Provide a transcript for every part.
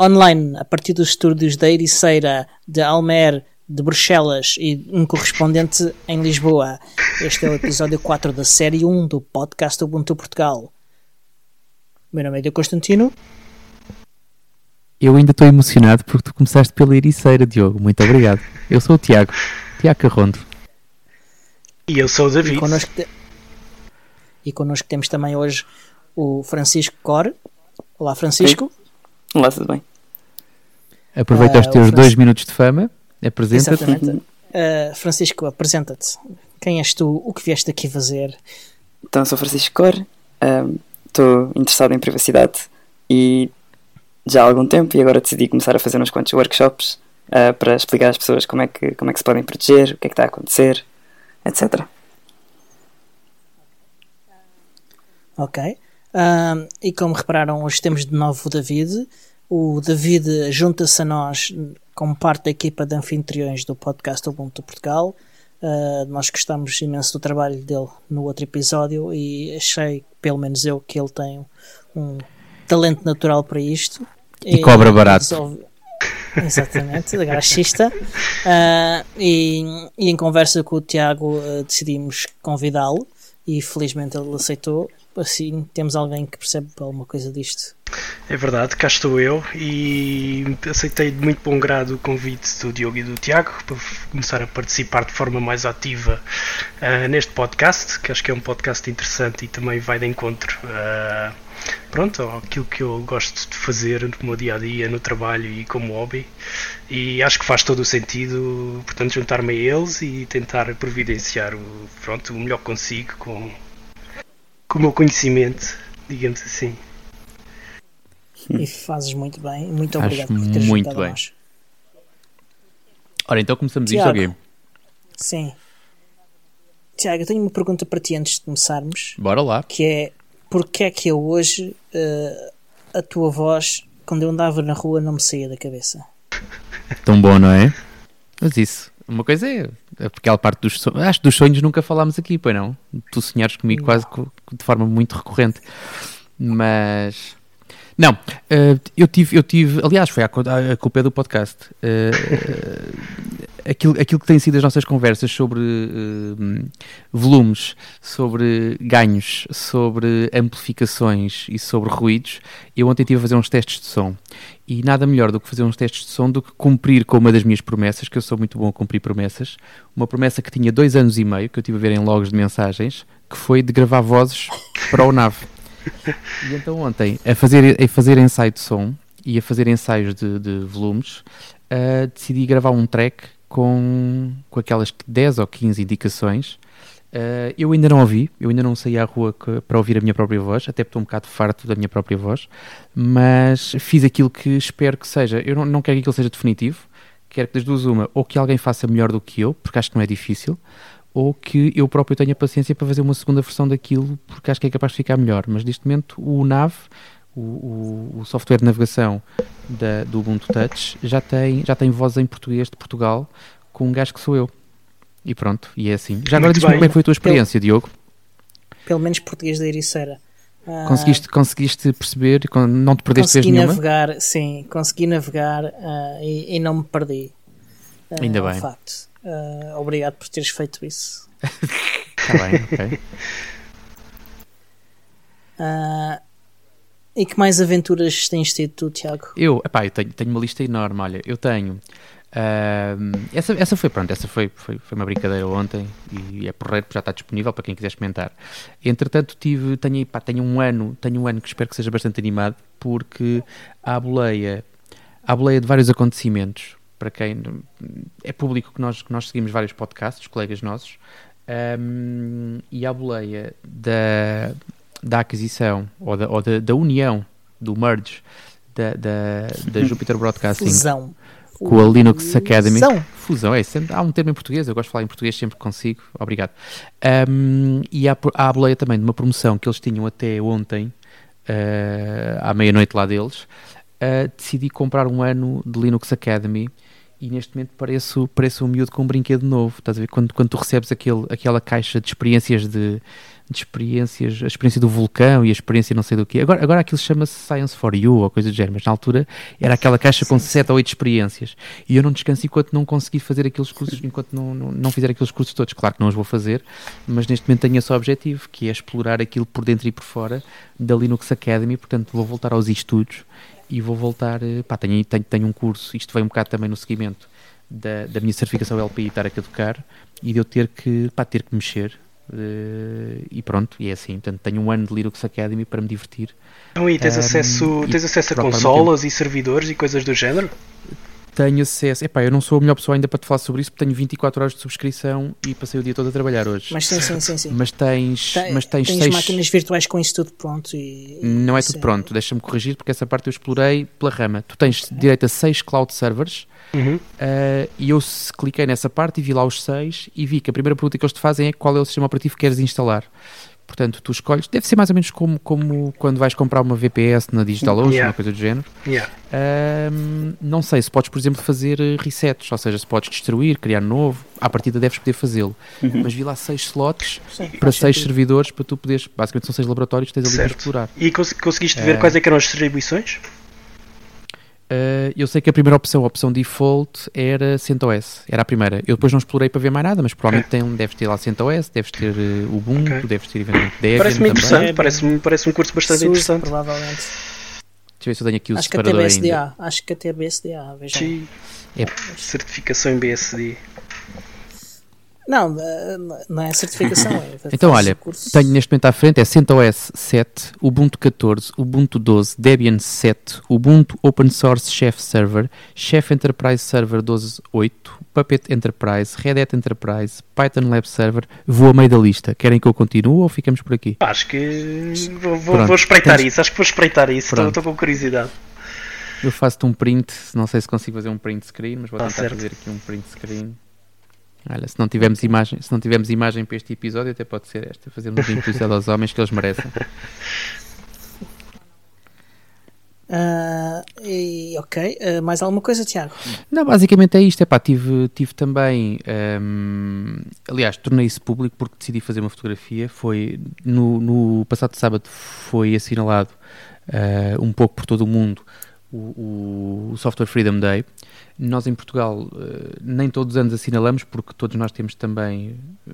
online a partir dos estúdios da Ericeira, de Almer, de Bruxelas e um correspondente em Lisboa. Este é o episódio 4 da série 1 do podcast Ubuntu Portugal. Meu nome é Diogo Constantino. Eu ainda estou emocionado porque tu começaste pela Ericeira, Diogo. Muito obrigado. Eu sou o Tiago, Tiago Carrondo. E eu sou o David. E connosco, te... e connosco temos também hoje o Francisco Cor. Olá, Francisco. Olá, tudo bem? Aproveita uh, os teus dois minutos de fama, apresenta-te. Uh, Francisco, apresenta-te. Quem és tu? O que vieste aqui fazer? Então, sou Francisco Cor, estou uh, interessado em privacidade e já há algum tempo e agora decidi começar a fazer uns quantos workshops uh, para explicar às pessoas como é, que, como é que se podem proteger, o que é que está a acontecer, etc. Ok. Uh, e como repararam, hoje temos de novo o David. O David junta-se a nós como parte da equipa de anfitriões do podcast Ubuntu Portugal. Uh, nós gostamos imenso do trabalho dele no outro episódio e achei, pelo menos eu, que ele tem um talento natural para isto. E, e cobra barato. Resolve... Exatamente, graxista. Uh, e, e, em conversa com o Tiago uh, decidimos convidá-lo e felizmente ele aceitou assim temos alguém que percebe alguma coisa disto. É verdade, cá estou eu e aceitei de muito bom grado o convite do Diogo e do Tiago para começar a participar de forma mais ativa uh, neste podcast, que acho que é um podcast interessante e também vai de encontro uh, pronto, aquilo que eu gosto de fazer no meu dia a dia, no trabalho e como hobby. E acho que faz todo o sentido, portanto, juntar-me a eles e tentar providenciar o, pronto, o melhor consigo com com o meu conhecimento, digamos assim. E fazes muito bem. Muito obrigado por teres muito bem. nós. Ora, então começamos Tiago, isto, ok? Sim. Tiago, eu tenho uma pergunta para ti antes de começarmos. Bora lá. Que é, porquê é que eu hoje, uh, a tua voz, quando eu andava na rua, não me saía da cabeça? Tão bom, não é? Mas isso, uma coisa é aquela parte dos sonhos. Acho que dos sonhos nunca falámos aqui, pois não? Tu sonhares comigo quase de forma muito recorrente. Mas. Não, uh, eu, tive, eu tive. Aliás, foi a, a culpa é do podcast. Uh, aquilo, aquilo que têm sido as nossas conversas sobre volumes, sobre ganhos, sobre amplificações e sobre ruídos, eu ontem estive a fazer uns testes de som. E nada melhor do que fazer uns testes de som do que cumprir com uma das minhas promessas, que eu sou muito bom a cumprir promessas. Uma promessa que tinha dois anos e meio, que eu estive a ver em logs de mensagens, que foi de gravar vozes para o NAV. E então ontem, a fazer, a fazer ensaio de som e a fazer ensaios de, de volumes, uh, decidi gravar um track com, com aquelas 10 ou 15 indicações. Uh, eu ainda não ouvi, eu ainda não saí à rua que, para ouvir a minha própria voz, até porque estou um bocado farto da minha própria voz, mas fiz aquilo que espero que seja. Eu não, não quero que aquilo seja definitivo, quero que das duas uma, ou que alguém faça melhor do que eu, porque acho que não é difícil, ou que eu próprio tenha paciência para fazer uma segunda versão daquilo, porque acho que é capaz de ficar melhor. Mas neste momento o NAV, o, o, o software de navegação da, do Ubuntu Touch, já tem, já tem voz em português de Portugal com um gajo que sou eu. E pronto, e é assim. Já agora diz-me como é que foi a tua experiência, pelo, Diogo. Pelo menos português da Ericeira. Uh, conseguiste, conseguiste perceber, não te perdeste consegui vez navegar, sim, consegui navegar uh, e, e, não me perdi. Uh, Ainda bem. Facto. Obrigado por teres feito isso. Está bem, ok. e que mais aventuras tens tido tu, Tiago? Eu, epá, eu tenho, tenho uma lista enorme, olha, eu tenho Uh, essa, essa foi, pronto, essa foi, foi, foi uma brincadeira ontem e é porreiro, já está disponível para quem quiser experimentar. Entretanto, tive, tenho, pá, tenho um ano, tenho um ano que espero que seja bastante animado, porque há boleia, há boleia de vários acontecimentos, para quem é público que nós, que nós seguimos vários podcasts, colegas nossos, um, e há boleia da, da aquisição ou da, ou da, da união, do merge da, da, da Jupiter Broadcasting. Fusão com a Linux Academy. Fusão. Fusão, é. Sempre, há um termo em português, eu gosto de falar em português sempre consigo. Obrigado. Um, e há, há a boleia também de uma promoção que eles tinham até ontem, uh, à meia-noite lá deles. Uh, decidi comprar um ano de Linux Academy e neste momento pareço, pareço um miúdo com um brinquedo novo. Estás a ver? Quando, quando tu recebes aquele, aquela caixa de experiências de, de experiências, a experiência do vulcão e a experiência não sei do quê. Agora, agora aquilo chama-se Science for You ou coisa do género, mas na altura era aquela caixa com 7 ou 8 experiências. E eu não descanso enquanto não conseguir fazer aqueles cursos, enquanto não, não, não fizer aqueles cursos todos. Claro que não os vou fazer, mas neste momento tenho esse objetivo, que é explorar aquilo por dentro e por fora da Linux Academy, portanto vou voltar aos estudos e vou voltar, eh, pá, tenho, tenho, tenho um curso, isto vem um bocado também no seguimento da, da minha certificação LPI estar a tocar e de eu ter que, pá, ter que mexer uh, e pronto, e é assim, portanto tenho um ano de Linux Academy para me divertir. Então, e tens um, acesso, tens acesso a consolas e servidores e coisas do género? Tenho acesso. Epá, eu não sou a melhor pessoa ainda para te falar sobre isso, porque tenho 24 horas de subscrição e passei o dia todo a trabalhar hoje. Mas sim, sim, sim. sim. Mas tens, Tem, mas tens, tens seis... máquinas virtuais com isso tudo pronto e. Não é tudo sim. pronto, deixa-me corrigir, porque essa parte eu explorei pela rama. Tu tens direito a 6 cloud servers. Uhum. Uh, e eu cliquei nessa parte e vi lá os seis e vi que a primeira pergunta que eles te fazem é qual é o sistema operativo que queres instalar. Portanto, tu escolhes, deve ser mais ou menos como, como quando vais comprar uma VPS na DigitalOcean, yeah. uma coisa do género. Yeah. Um, não sei se podes, por exemplo, fazer resets, ou seja, se podes destruir, criar novo, à partida deves poder fazê-lo. Uhum. Mas vi lá seis slots Sim, para seis sentido. servidores para tu poderes, basicamente são seis laboratórios que tens ali certo. para explorar. E cons conseguiste ver uh, quais é eram as distribuições? Uh, eu sei que a primeira opção, a opção default, era CentOS. Era a primeira. Eu depois não explorei para ver mais nada, mas provavelmente okay. tem, deves ter lá CentOS, deves ter uh, Ubuntu, okay. deves ter eventualmente Debian Parece-me interessante, parece-me parece um curso bastante SUS, interessante. provavelmente. Deixa eu ver se eu tenho aqui o Acho que até BSDA. ainda. Acho que até BSDA. Veja. É. Certificação em BSD. Não, eh, não é certificação. É então, olha, curso. tenho neste momento à frente é CentOS 7, Ubuntu 14, Ubuntu 12, Debian 7, Ubuntu Open Source Chef Server, Chef Enterprise Server 12.8, Puppet Enterprise, Red Hat Enterprise, Python Lab Server. Vou a meio da lista. Querem que eu continue ou ficamos por aqui? Acho que vou, vou, vou espreitar Tens... isso. Acho que vou espreitar isso. Estou, estou com curiosidade. Eu faço-te um print. Não sei se consigo fazer um print screen, mas vou tá tentar certo. fazer aqui um print screen. Olha, se não tivermos imagem, se não tivermos imagem para este episódio, até pode ser esta, fazermos um episódio aos homens que eles merecem. Uh, e, ok, uh, mais alguma coisa, Tiago? Não, basicamente é isto. Epá, tive, tive também, um, aliás, tornei isso público porque decidi fazer uma fotografia. Foi no, no passado sábado foi assinalado uh, um pouco por todo o mundo o, o Software Freedom Day. Nós em Portugal uh, nem todos os anos assinalamos, porque todos nós temos também uh,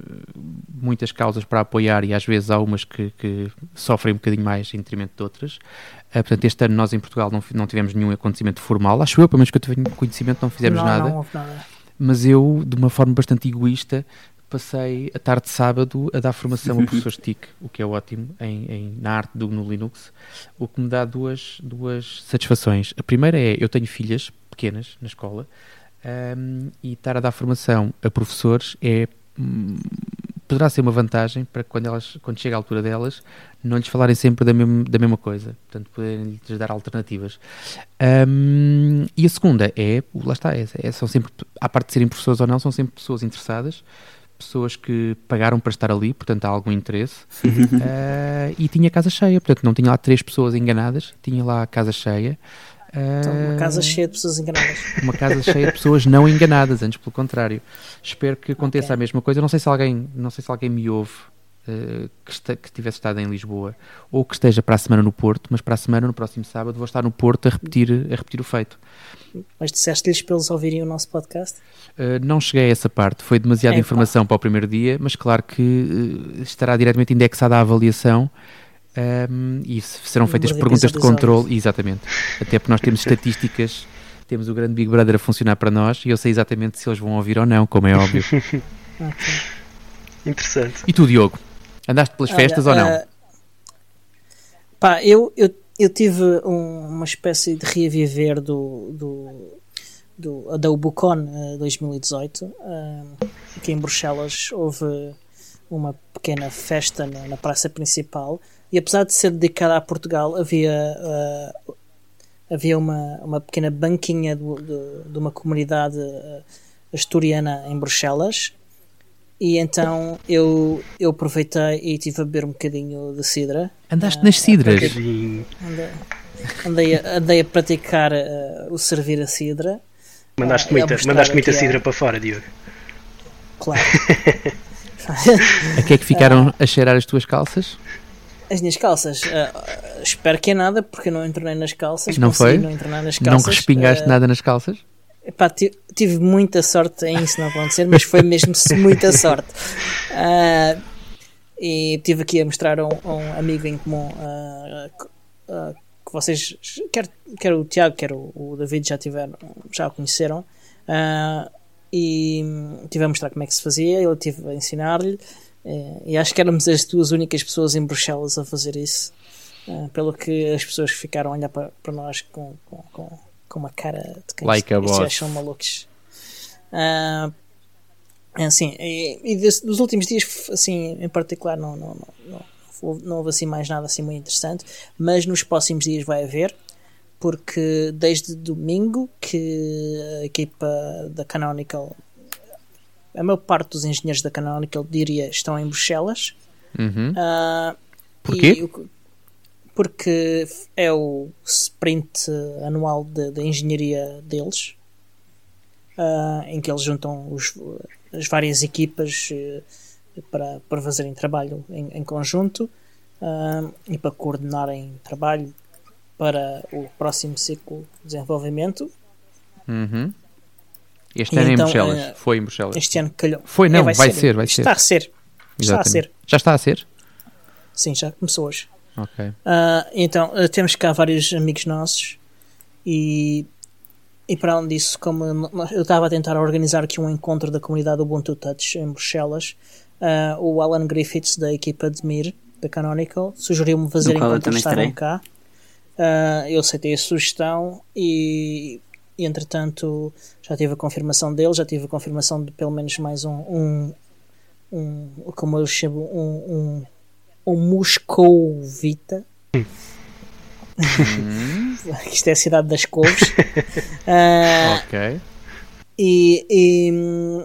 muitas causas para apoiar e às vezes há umas que, que sofrem um bocadinho mais em detrimento de outras. Uh, portanto, este ano nós em Portugal não, não tivemos nenhum acontecimento formal, acho eu, pelo menos que eu tenho conhecimento, não fizemos não, nada. Não nada. Mas eu, de uma forma bastante egoísta, passei a tarde de sábado a dar formação a professores TIC, o que é ótimo, em, em, na arte do no Linux, o que me dá duas, duas satisfações. A primeira é, eu tenho filhas pequenas na escola um, e estar a dar formação a professores é hum, poderá ser uma vantagem para quando elas quando chega a altura delas não lhes falarem sempre da mesma, da mesma coisa portanto poderem lhes dar alternativas um, e a segunda é lá está é, é, são sempre à parte de serem professores ou não são sempre pessoas interessadas pessoas que pagaram para estar ali, portanto há algum interesse, uh, e tinha casa cheia, portanto não tinha lá três pessoas enganadas, tinha lá a casa cheia, então, uma casa cheia de pessoas enganadas. Uma casa cheia de pessoas não enganadas, antes pelo contrário. Espero que aconteça okay. a mesma coisa. Não sei se alguém, não sei se alguém me ouve uh, que, este, que tivesse estado em Lisboa ou que esteja para a semana no Porto, mas para a semana, no próximo sábado, vou estar no Porto a repetir, a repetir o feito. Mas disseste-lhes para eles ouvirem o nosso podcast? Uh, não cheguei a essa parte, foi demasiada é, informação pá. para o primeiro dia, mas claro que uh, estará diretamente indexada à avaliação um, e serão feitas perguntas de controle, exatamente. Até porque nós temos estatísticas, temos o grande Big Brother a funcionar para nós e eu sei exatamente se eles vão ouvir ou não, como é óbvio. okay. Interessante. E tu, Diogo? Andaste pelas Olha, festas ou não? Uh, pá, eu, eu, eu tive um, uma espécie de reaviver do, do, do, da Ubucon uh, 2018. Uh, aqui em Bruxelas houve uma pequena festa na, na praça principal e apesar de ser dedicada a Portugal, havia, uh, havia uma, uma pequena banquinha de, de, de uma comunidade asturiana em Bruxelas. E então eu, eu aproveitei e estive a beber um bocadinho de cidra. Andaste uh, nas cidras? Andei, andei, a, andei a praticar o servir a cidra. Mandaste muita, mandaste muita cidra a... para fora, Diogo. Claro. A que é que ficaram a cheirar as tuas calças? As minhas calças, uh, espero que é nada, porque eu não entrei nas calças. Não foi? Não, não respingaste Uh, nada nas calças? Epá, ti- tive muita sorte em isso não acontecer, mas foi mesmo muita sorte. Uh, e tive aqui a mostrar a um, um amigo em comum uh, uh, que vocês, quer, quer o Tiago, quer o, o David, já tiveram, já o conheceram. E tive a mostrar como é que se fazia, ele tive a ensinar-lhe. eh, e acho que éramos as duas únicas pessoas em Bruxelas a fazer isso. Pelo que as pessoas ficaram a olhar para, para nós com, com, com uma cara de quem Like estes são malucos. É assim, e, e desse- dos últimos dias, assim, em particular, não, não, não, não, houve- não houve assim mais nada assim muito interessante, mas nos próximos dias vai haver, porque desde domingo que a equipa da Canonical, a maior parte dos engenheiros da Canonical, diria, estão em Bruxelas. Uhum. Ah, Porquê? e porque é o sprint anual de- da engenharia deles, ah, em que eles juntam os- as várias equipas eh, para, para fazerem trabalho em, em conjunto ah, e para coordenarem trabalho para o próximo ciclo de desenvolvimento. Uhum. Este E ano é em então, Bruxelas. eh, Foi em Bruxelas. Este ano calhou. Foi, não, É, vai ser, vai Está a ser. Está a ser. Já está a ser? Sim, já começou hoje. Ok. Ah, então, ah, temos cá vários amigos nossos e, e para além disso, como eu estava a tentar organizar aqui um encontro da comunidade Ubuntu Touch em Bruxelas, ah, o Alan Griffiths da equipa de Mir, da Canonical, sugeriu-me fazer enquanto estavam cá. Ah, eu aceitei a sugestão e, e, entretanto já tive a confirmação dele, já tive a confirmação de pelo menos mais um, um, um como eu chamo, um, um, um Moscovita. Isto é a cidade das couves. Ah, Ok. e, e hum,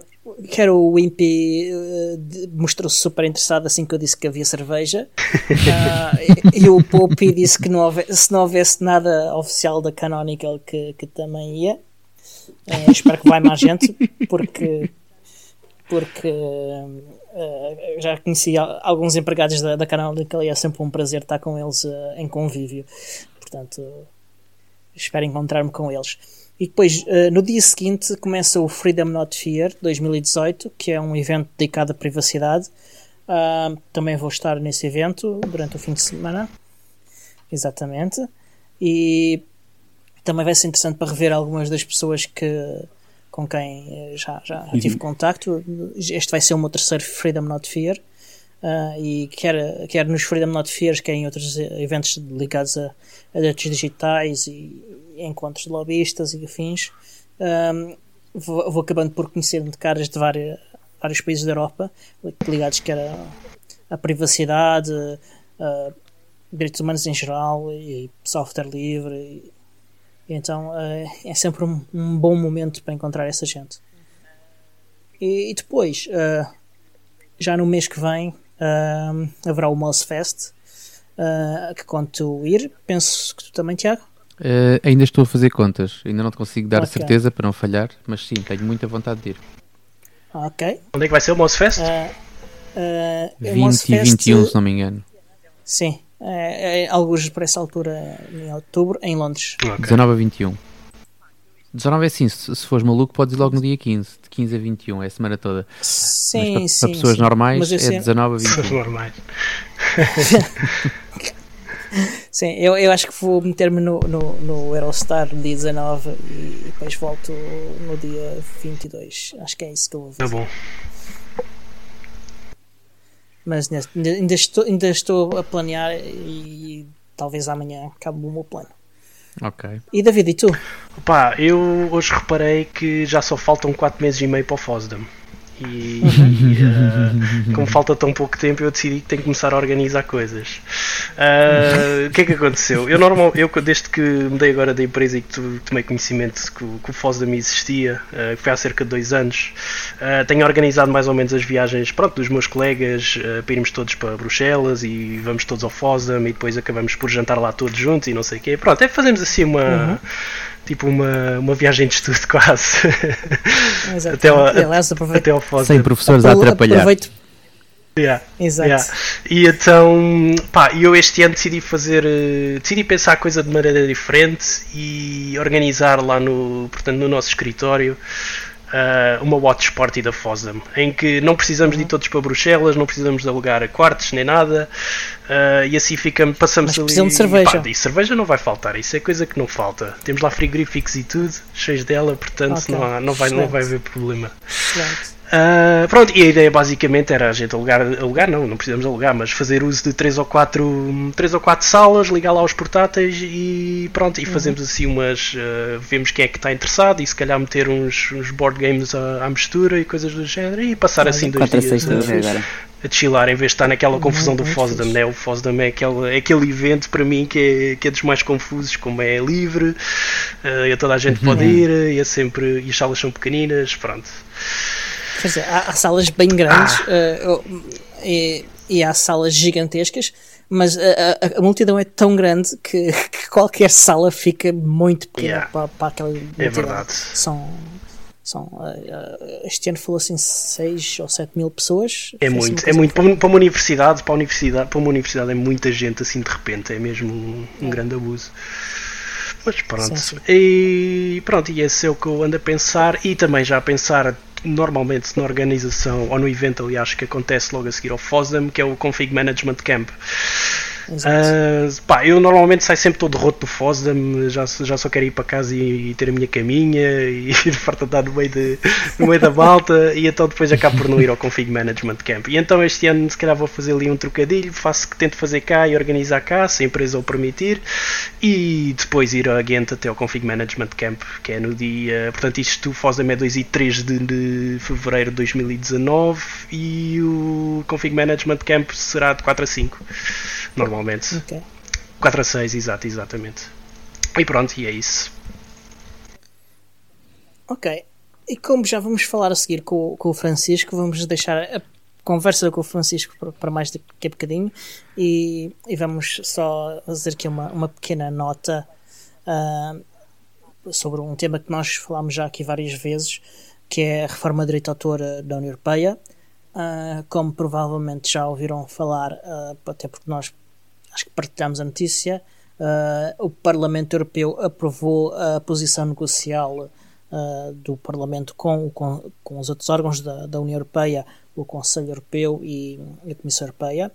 quero o Wimpy uh, de- mostrou-se super interessado assim que eu disse que havia cerveja. Ah, e, e o Poppy disse que não houve- se não houvesse nada oficial da Canonical que, que também ia. Eh, espero que vai mais gente porque porque eh, já conheci al- alguns empregados da, da Canonical e é sempre um prazer estar com eles eh, em convívio. Portanto, espero encontrar-me com eles. E depois, eh, no dia seguinte, começa o Freedom Not Fear 2018, que é um evento dedicado à privacidade. Ah, também vou estar nesse evento durante o fim de semana. Exatamente. E também vai ser interessante para rever algumas das pessoas que, com quem eh, já, já tive contacto. Este vai ser o meu terceiro Freedom Not Fear. Ah, e quer, quer nos Freedom Not Fears, quer em outros eh, eventos ligados a, a direitos digitais e, encontros de lobbyistas e afins, ahm, vou, vou acabando por conhecer de caras de várias, vários países da Europa ligados quer a, a privacidade, a direitos humanos em geral e software livre. E então eh, é sempre um, um bom momento para encontrar essa gente. E, e depois, eh, já no mês que vem, ah, haverá o Mossfest, ah, que conto ir. Penso que tu também, Tiago. Eh, ainda estou a fazer contas. Ainda não te consigo dar Ok. certeza para não falhar, mas sim, tenho muita vontade de ir. Ok. Onde é que vai ser o Mouse Fest? Ah, o 20 e Mossfest- 21, se não me engano. Sim, é, é alguns por essa altura em outubro, em Londres. Ok. 19 a 21. 19 é assim, se, se fores maluco, podes ir logo no dia 15. De 15 a 21, é a semana toda. Sim, mas sim. para, para pessoas sim. normais é sei- 19 a Pessoas 21. normais. Sim, eu, eu acho que vou meter-me no, no, no Eurostar no dia 19 e depois volto no dia 22. Acho que é isso que eu vou Tá fazer. bom. Mas neste- ainda, ainda estou, ainda estou a planear e talvez amanhã acabe o meu plano. Ok. E David, e tu? Opa, eu hoje reparei que já só faltam 4 meses e meio para o FOSDEM. E eh, como falta tão pouco tempo, eu decidi que tenho que começar a organizar coisas. Eh, o que é que aconteceu? Eu, normal, eu desde que mudei agora da empresa e que tu- tomei conhecimento que, o- o FOSDEM existia, eh, que foi há cerca de dois anos, tenho organizado mais ou menos as viagens pronto, dos meus colegas para irmos todos para Bruxelas e vamos todos ao FOSDEM e depois acabamos por jantar lá todos juntos e não sei o quê. Pronto, é fazemos assim uma tipo uma, uma viagem de estudo quase Exato. até ao, Aliás, aproveito, até ao. Sem professores a atrapalhar. aproveito, Yeah, Exato. yeah. E então, pá, eu este ano decidi fazer, eh, decidi pensar a coisa de maneira diferente e organizar lá no, portanto, no nosso escritório eh, uma watch party da FOSDEM, em que não precisamos de ir todos para Bruxelas, não precisamos de alugar quartos nem nada, eh, e assim ficamos, passamos Mas ali. precisam de cerveja. Pá, e cerveja não vai faltar, isso é coisa que não falta. Temos lá frigoríficos e tudo, cheios dela, portanto Ok. não, há- não, vai, não vai haver problema. Excelente. Ah, pronto, e a ideia basicamente era a gente alugar, alugar não, não precisamos alugar, mas fazer uso de 3 ou 4, três ou quatro salas, ligar lá os portáteis e pronto, e fazemos assim umas. ah, vemos quem é que está interessado e se calhar meter uns, uns board games à, à mistura e coisas do género e passar assim dois 4 a dias 6 estou a a, chilar em vez de estar naquela confusão do FOSDEM, fixe. né? O FOSDEM é aquele, é aquele evento para mim que é, que é dos mais confusos, como é livre, ah, e toda a gente pode ir, e é sempre. e as salas são pequeninas, pronto. Quer dizer, há, há salas bem grandes Ah. oh, e, e há salas gigantescas, mas a, a- a multidão é tão grande que, que qualquer sala fica muito pequena Yeah. para, para aquela multidão. É verdade. São, são, eh, este ano falou assim 6 ou 7 mil pessoas. É assim muito, é muito. Para uma- universidade, para, universidade, para uma universidade é muita gente assim de repente, é mesmo um, um grande abuso. Mas pronto. Sim, sim. E pronto, e esse é o que eu ando a pensar e também já a pensar normalmente na organização ou no evento aliás que acontece logo a seguir ao FOSDEM, que é o Config Management Camp. Ah, pá, eu normalmente saio sempre todo roto do FOSDEM, já, já só quero ir para casa e, e ter a minha caminha e farta de estar no meio, de, no meio da malta e então depois acabo por não ir ao Config Management Camp. E então este ano se calhar vou fazer ali um trocadilho, faço que tento fazer cá e organizar cá, se a empresa o permitir, e depois ir a Ghent até ao Config Management Camp, que é no dia. Portanto, isto o FOSDEM é 2 e 3 de, de fevereiro de 2019 e o Config Management Camp será de 4 a 5, normalmente. Ok. 4 a 6, exato, exatamente. E pronto, e é isso. Ok. E como já vamos falar a seguir com, o- com o Francisco, vamos deixar a conversa com o Francisco para, mais daqui a bocadinho e, e vamos só fazer aqui uma, uma pequena nota ah, sobre um tema que nós falámos já aqui várias vezes, que é a reforma de direito de autor ah, da União Europeia. Ah, como provavelmente já ouviram falar, ah, até porque nós acho que partilhamos a notícia, ah, o Parlamento Europeu aprovou a posição negocial ah, do Parlamento com, com, com os outros órgãos da, da União Europeia, o Conselho Europeu e a Comissão Europeia.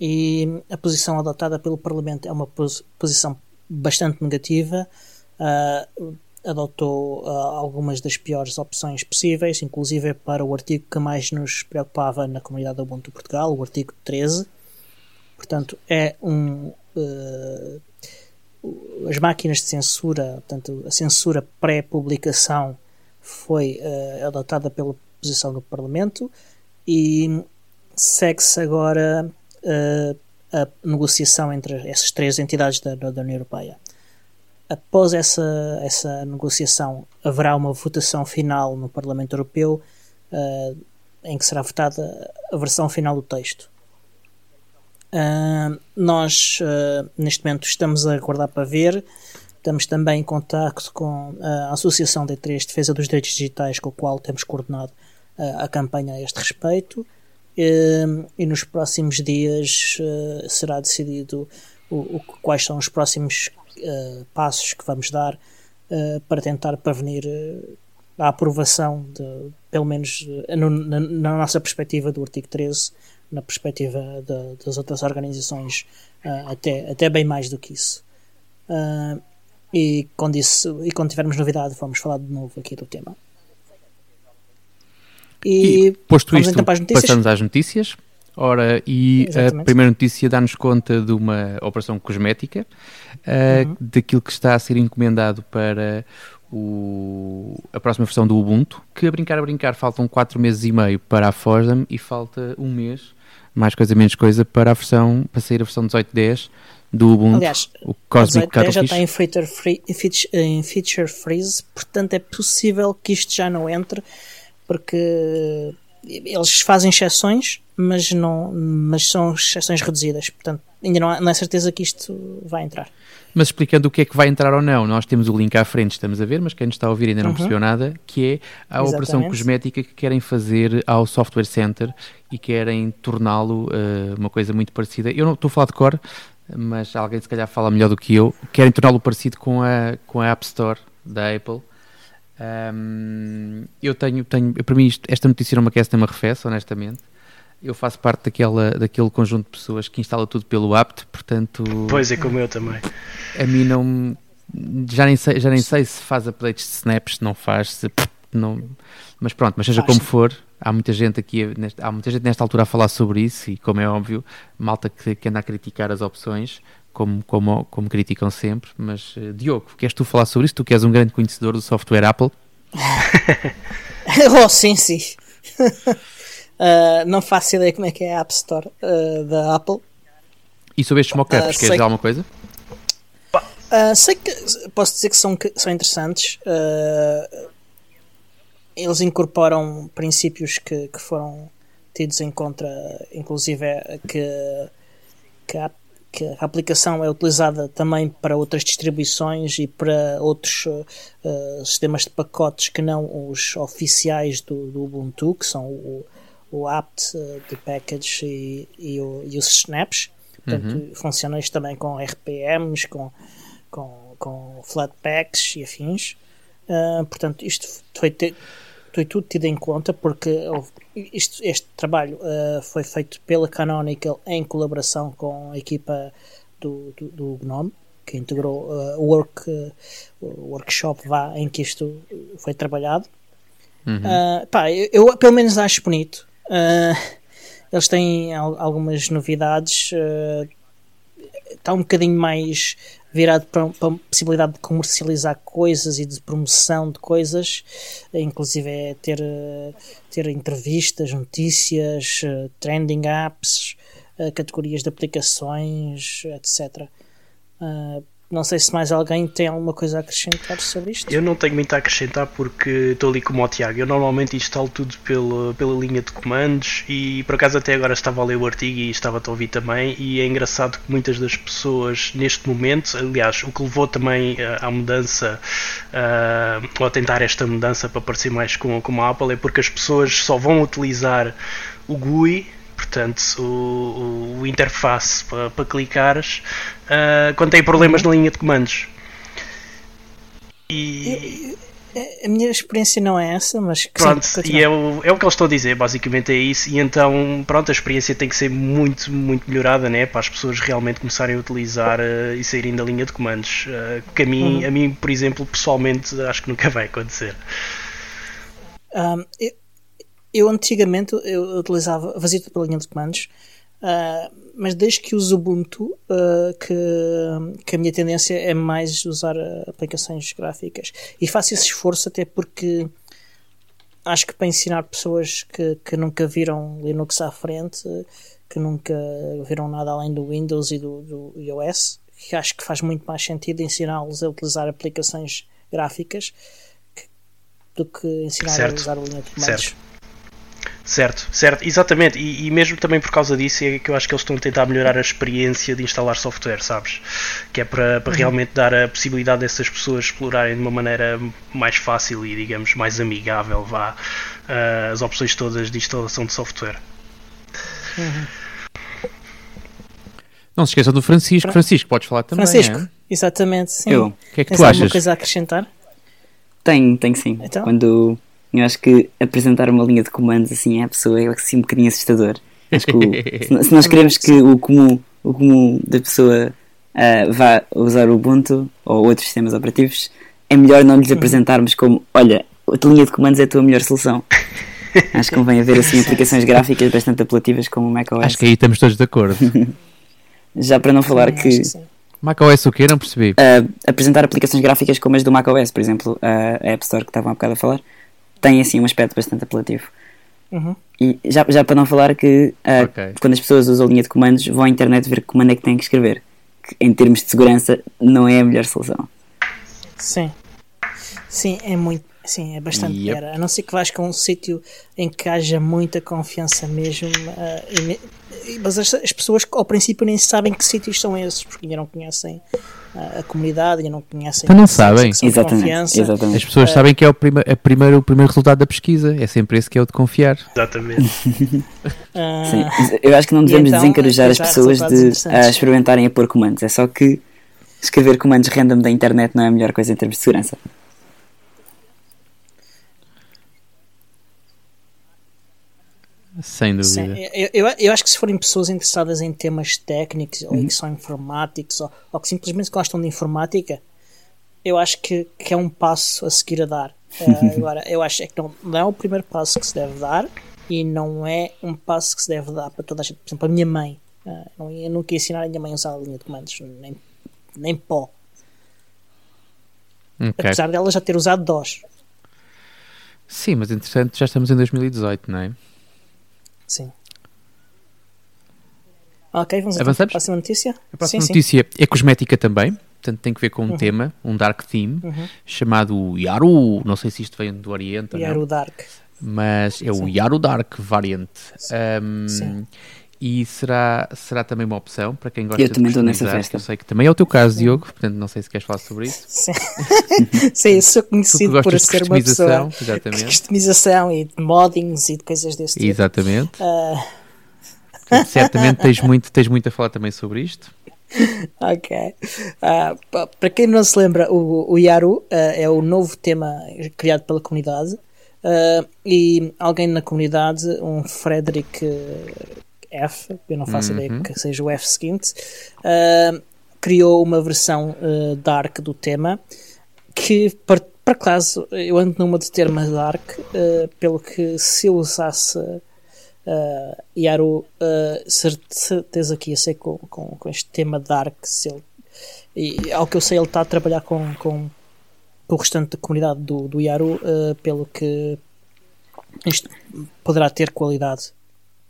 E a posição adotada pelo Parlamento é uma pos- posição bastante negativa. ah, adotou algumas das piores opções possíveis, inclusive para o artigo que mais nos preocupava na comunidade Ubuntu Portugal, o artigo 13. Portanto, é um. eh, as máquinas de censura, portanto, a censura pré-publicação foi eh, adotada pela posição do Parlamento e segue-se agora eh, a negociação entre essas três entidades da, da União Europeia. Após essa, essa negociação, haverá uma votação final no Parlamento Europeu eh, em que será votada a versão final do texto. Uh, nós, uh, neste momento, estamos a aguardar para ver. Estamos também em contacto com a Associação D3 Defesa dos Direitos Digitais, com a qual temos coordenado uh, a campanha a este respeito. E nos próximos dias será decidido o, o, quais são os próximos passos que vamos dar para tentar prevenir a aprovação, de, pelo menos no, na, na nossa perspectiva, do artigo 13 na perspectiva de, das outras organizações, uh, até, até bem mais do que isso. Uh, e, quando isso. e quando tivermos novidade, vamos falar de novo aqui do tema. E, e posto isto, então passamos às notícias. Ora, e Exatamente. a primeira notícia dá-nos conta de uma operação cosmética, uh, uhum. daquilo que está a ser encomendado para o, a próxima versão do Ubuntu, que a brincar a brincar faltam 4 meses e meio para a FOSDEM e falta um mês, mais coisa menos coisa, para a versão, para sair a versão 18.10 do Ubuntu. Aliás, o Cosmic 18.10 já está em feature, free, em feature freeze, portanto é possível que isto já não entre, porque eles fazem exceções, mas, não, mas são exceções reduzidas, portanto ainda não, há, não é certeza que isto vai entrar. Mas explicando o que é que vai entrar ou não, nós temos o link à frente, estamos a ver, mas quem nos está a ouvir ainda não Uhum. percebeu nada, que é a operação Exatamente. cosmética que querem fazer ao Software Center e querem torná-lo eh, uma coisa muito parecida. Eu não estou a falar de cor, mas alguém se calhar fala melhor do que eu. Querem torná-lo parecido com a, com a App Store da Apple. Ahm, eu tenho, tenho, para mim, isto- esta notícia não me aquece nem me arrefece, honestamente. Eu faço parte daquela, daquele conjunto de pessoas que instala tudo pelo apt, portanto, Pois é, como eu também. a mim não. Já nem sei, já nem sei se faz updates de snaps, se não faz, se não. Mas pronto, mas seja Faz, como for, há muita gente aqui, nesta- há muita gente nesta altura a falar sobre isso e, como é óbvio, malta que, que anda a criticar as opções, como, como, como criticam sempre. Mas eh, Diogo, queres tu falar sobre isso? Tu que és um grande conhecedor do software Apple. oh, sim, sim. Uh, não faço ideia como é que é a App Store uh, da Apple. E sobre estes mockups, Ah, queres dizer alguma coisa? Uh, sei que posso dizer que são, que são interessantes. Uh, eles incorporam princípios que, que foram tidos em conta, inclusive é que, que, a, que a aplicação é utilizada também para outras distribuições e para outros uh, uh, sistemas de pacotes que não os oficiais do, do Ubuntu, que são o, o apt de package e, e, o, e os snaps. Portanto, funciona isto também com RPMs, com, com, com flatpaks e afins. Uh, portanto, isto foi, te- foi tudo tido em conta porque isto- este trabalho uh, foi feito pela Canonical em colaboração com a equipa do, do, do GNOME, que integrou uh, o work, uh, workshop vá, em que isto foi trabalhado. Uh, pá, eu, eu pelo menos acho bonito. Uh, eles têm al- algumas novidades. uh, está um bocadinho mais virado para, para a possibilidade de comercializar coisas e de promoção de coisas, inclusive é ter, eh, ter entrevistas, notícias, trending apps, categorias de aplicações, etc. Ah, não sei se mais alguém tem alguma coisa a acrescentar sobre isto. Eu não tenho muito a acrescentar porque estou ali como o Tiago. Eu normalmente instalo tudo pela, pela linha de comandos e por acaso até agora estava a ler o artigo e estava a ouvir também. E é engraçado que muitas das pessoas neste momento, aliás, o que levou também eh, à mudança ah, ou a tentar esta mudança para parecer mais com, com a Apple é porque as pessoas só vão utilizar o GUI portanto o, o, interface para, para clicares ah, quando tem problemas na linha de comandos e A minha experiência não é essa, mas que pronto, e é o, é o que eles estão a dizer, basicamente é isso, e então pronto, a experiência tem que ser muito, muito melhorada né, para as pessoas realmente começarem a utilizar ah, e saírem da linha de comandos. ah, que a mim, Uhum. a mim, por exemplo, pessoalmente acho que nunca vai acontecer. Um, eu, eu antigamente eu utilizava, fazia tudo pela linha de comandos, uh, mas desde que uso Ubuntu, uh, que, que a minha tendência é mais usar aplicações gráficas. E faço esse esforço até porque acho que para ensinar pessoas que, que nunca viram Linux à frente, que nunca viram nada além do Windows e do, do iOS, que acho que faz muito mais sentido ensiná-los a utilizar aplicações gráficas que- do que ensinar Certo. a usar a linha de comandos. Certo. Certo, certo, exatamente, e, e mesmo também por causa disso é que eu acho que eles estão a tentar melhorar a experiência de instalar software, sabes? Que é para, para realmente dar a possibilidade dessas pessoas explorarem de uma maneira mais fácil e, digamos, mais amigável, vá, ah, as opções todas de instalação de software. Não se esqueçam do Francisco. Francisco, podes falar também. Francisco, é? exatamente, sim. Eu O que é que Tens tu alguma achas? coisa a acrescentar? tenho, tenho sim. Então? Quando eu acho que apresentar uma linha de comandos assim à pessoa é assim um bocadinho assustador. Acho que o- se, nós queremos que o comum, o comum da pessoa ah, vá usar o Ubuntu ou outros sistemas operativos, é melhor não Uhum. lhes apresentarmos como, olha, a tua linha de comandos é a tua melhor solução. Acho que convém haver assim aplicações gráficas bastante apelativas como o macOS. Acho que aí estamos todos de acordo. Já para não falar que, que macOS o quê? Não percebi. ah, apresentar aplicações gráficas como as do macOS, por exemplo, a a App Store que estavam há bocado a falar, tem assim um aspecto bastante apelativo. Uhum. E já, já para não falar que ah, Ok. quando as pessoas usam a linha de comandos vão à internet ver que comando é que têm que escrever. Que em termos de segurança não é a melhor solução. Sim. Sim, é muito. Sim, é bastante Yep. melhor. A não ser que vais com um sítio em que haja muita confiança mesmo. ah, e mas as, as, pessoas ao princípio nem sabem que sítios são esses, porque ainda não conhecem a, a comunidade, ainda não conhecem. Então não sabem. Exatamente, exatamente, As pessoas sabem que é o, prima, a primeiro, o primeiro resultado da pesquisa, é sempre esse que é o de confiar. Exatamente. uh, Sim, eu acho que não devemos então, desencorajar as pessoas de experimentarem a pôr comandos, é só que escrever comandos random da internet não é a melhor coisa em termos de segurança. Sem dúvida. Sim, eu, eu, eu, acho que se forem pessoas interessadas em temas técnicos ou uhum. que são informáticos ou, ou, que simplesmente gostam de informática, eu acho que, que é um passo a seguir a dar. Uh, agora, eu acho que não, não é o primeiro passo que se deve dar e não é um passo que se deve dar para toda a gente. Por exemplo, a minha mãe. Uh, eu nunca ia ensinar a minha mãe a usar a linha de comandos, nem, nem pó. Okay. Apesar dela já ter usado DOS. Sim, mas interessante, já estamos em 2018, não é? Sim. Ok, vamos Avançamos? para a próxima notícia. A próxima sim, notícia sim. é cosmética também, portanto tem que ver com um uhum. tema, um dark theme, uhum. chamado Yaru. Não sei se isto vem do Oriente Yaru não. Dark. Mas é o Yaru Dark Variant. Um, sim e será, será também uma opção para quem gosta eu de também estou nessa festa. Eu sei que também é o teu caso, Diogo, portanto não sei se queres falar sobre isso. Sim, Sim sou conhecido por ser uma pessoa exatamente. de customização e de moddings e de coisas desse tipo. Exatamente. Uh... Portanto, certamente tens muito, tens muito a falar também sobre isto. Ok. Uh, para quem não se lembra, o, o Yaru uh, é o novo tema criado pela comunidade. Uh, e alguém na comunidade, um Frederick F, eu não faço uhum. ideia que seja o F seguinte, uh, criou uma versão uh, dark do tema que, por acaso, eu ando numa de termos dark, uh, pelo que se eu usasse uh, Yaru, certeza que ia ser com, com, com este tema dark. Se ele, e ao que eu sei, ele está a trabalhar com, com, com o restante da comunidade do, do Yaru, pelo que isto poderá ter qualidade.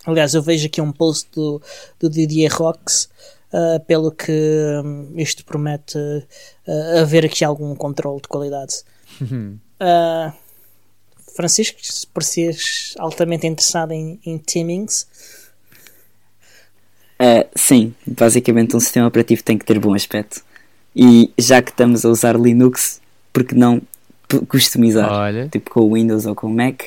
Aliás, eu vejo aqui um post do, do Didier Rox, uh, pelo que um, isto promete uh, haver aqui algum controle de qualidade. Uh, Francisco, se parecias altamente interessado em, em teamings. Uh, sim, basicamente um sistema operativo tem que ter bom aspecto. E já que estamos a usar Linux, porque não customizar? Olha. Tipo com o Windows ou com o Mac,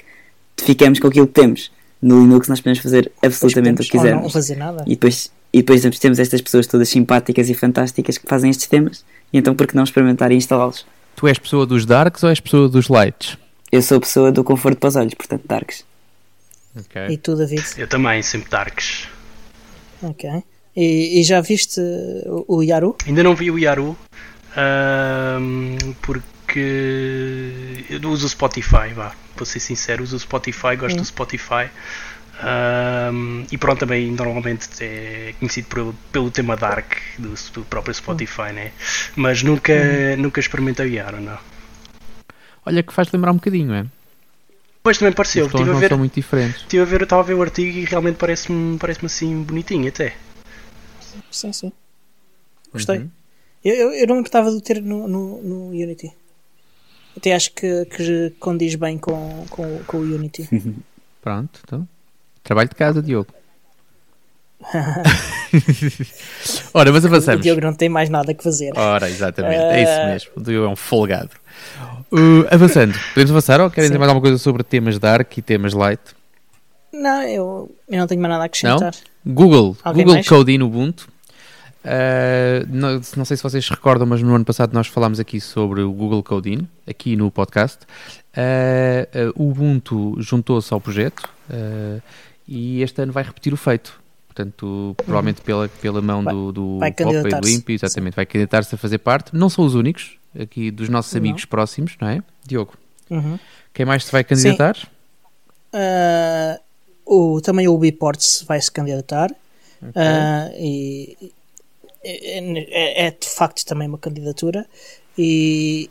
ficamos com aquilo que temos no Linux nós podemos fazer absolutamente o que quisermos. Não fazer nada. E depois, e depois temos estas pessoas todas simpáticas e fantásticas que fazem estes temas, e então por que não experimentar e instalá-los? Tu és pessoa dos darks ou és pessoa dos lights? Eu sou pessoa do conforto para os olhos, portanto darks. Okay. E tu, David? Eu também, sempre darks. Ok. E, e já viste o, o, Yaru? Ainda não vi o Yaru, porque eu uso o Spotify, vá vou ser sincero, uso o Spotify, gosto do Spotify. Um, e pronto, também normalmente é conhecido por, pelo tema Dark do, do próprio Spotify, né? mas nunca, uhum. nunca experimentei o Yara, não. Olha que faz lembrar um bocadinho, é? Pois também pareceu, estive a ver, são muito diferentes. Estive a ver, estava a ver o artigo e realmente parece-me parece assim bonitinho até. Sim, sim. Gostei. Uhum. Eu, eu, eu, não me importava de ter no, no, no Unity. Até acho que, que condiz bem com, com, com o Unity. Pronto, então. Trabalho de casa, Diogo. Ora, mas avançamos. O Diogo não tem mais nada que fazer. Ora, exatamente, uh... é isso eh, mesmo. O Diogo é um folgado. Uh, avançando, podemos avançar ou querem dizer mais alguma coisa sobre temas dark e temas light? Não, eu, eu não tenho mais nada a acrescentar. Não? Google, Alguém Google mais? Code Ubuntu. Uh, não, não, sei se vocês se recordam, mas no ano passado nós falámos aqui sobre o Google Coding, aqui no podcast. Uh, uh, o Ubuntu juntou-se ao projeto e este ano vai repetir o feito. Portanto, provavelmente uhum. pela, pela mão vai, do, do Popa e do Impi, exatamente, vai candidatar-se a fazer parte. Não são os únicos, aqui dos nossos amigos não. próximos, não é? Diogo, uhum. quem mais se vai candidatar? o, também o Ubiports vai se candidatar. Okay. e é, é, é, de facto também uma candidatura e,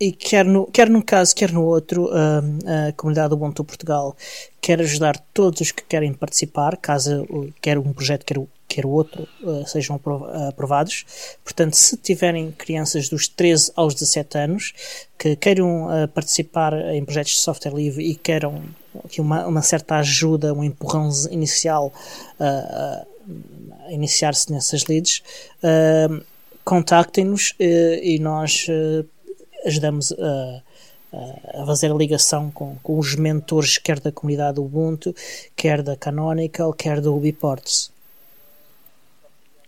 e quer, no, quer num caso, quer no outro, a, a comunidade do Ubuntu Portugal quer ajudar todos os que querem participar, caso quer um projeto, quer o, quer o outro, uh, sejam aprovados. Portanto, se tiverem crianças dos 13 aos 17 anos que queiram uh, participar em projetos de software livre e queiram aqui uma, uma certa ajuda, um empurrão inicial a iniciar-se nessas leads, contactem-nos e nós ajudamos a a fazer a ligação com, com os mentores, quer da comunidade Ubuntu, quer da Canonical, quer do Ubiports.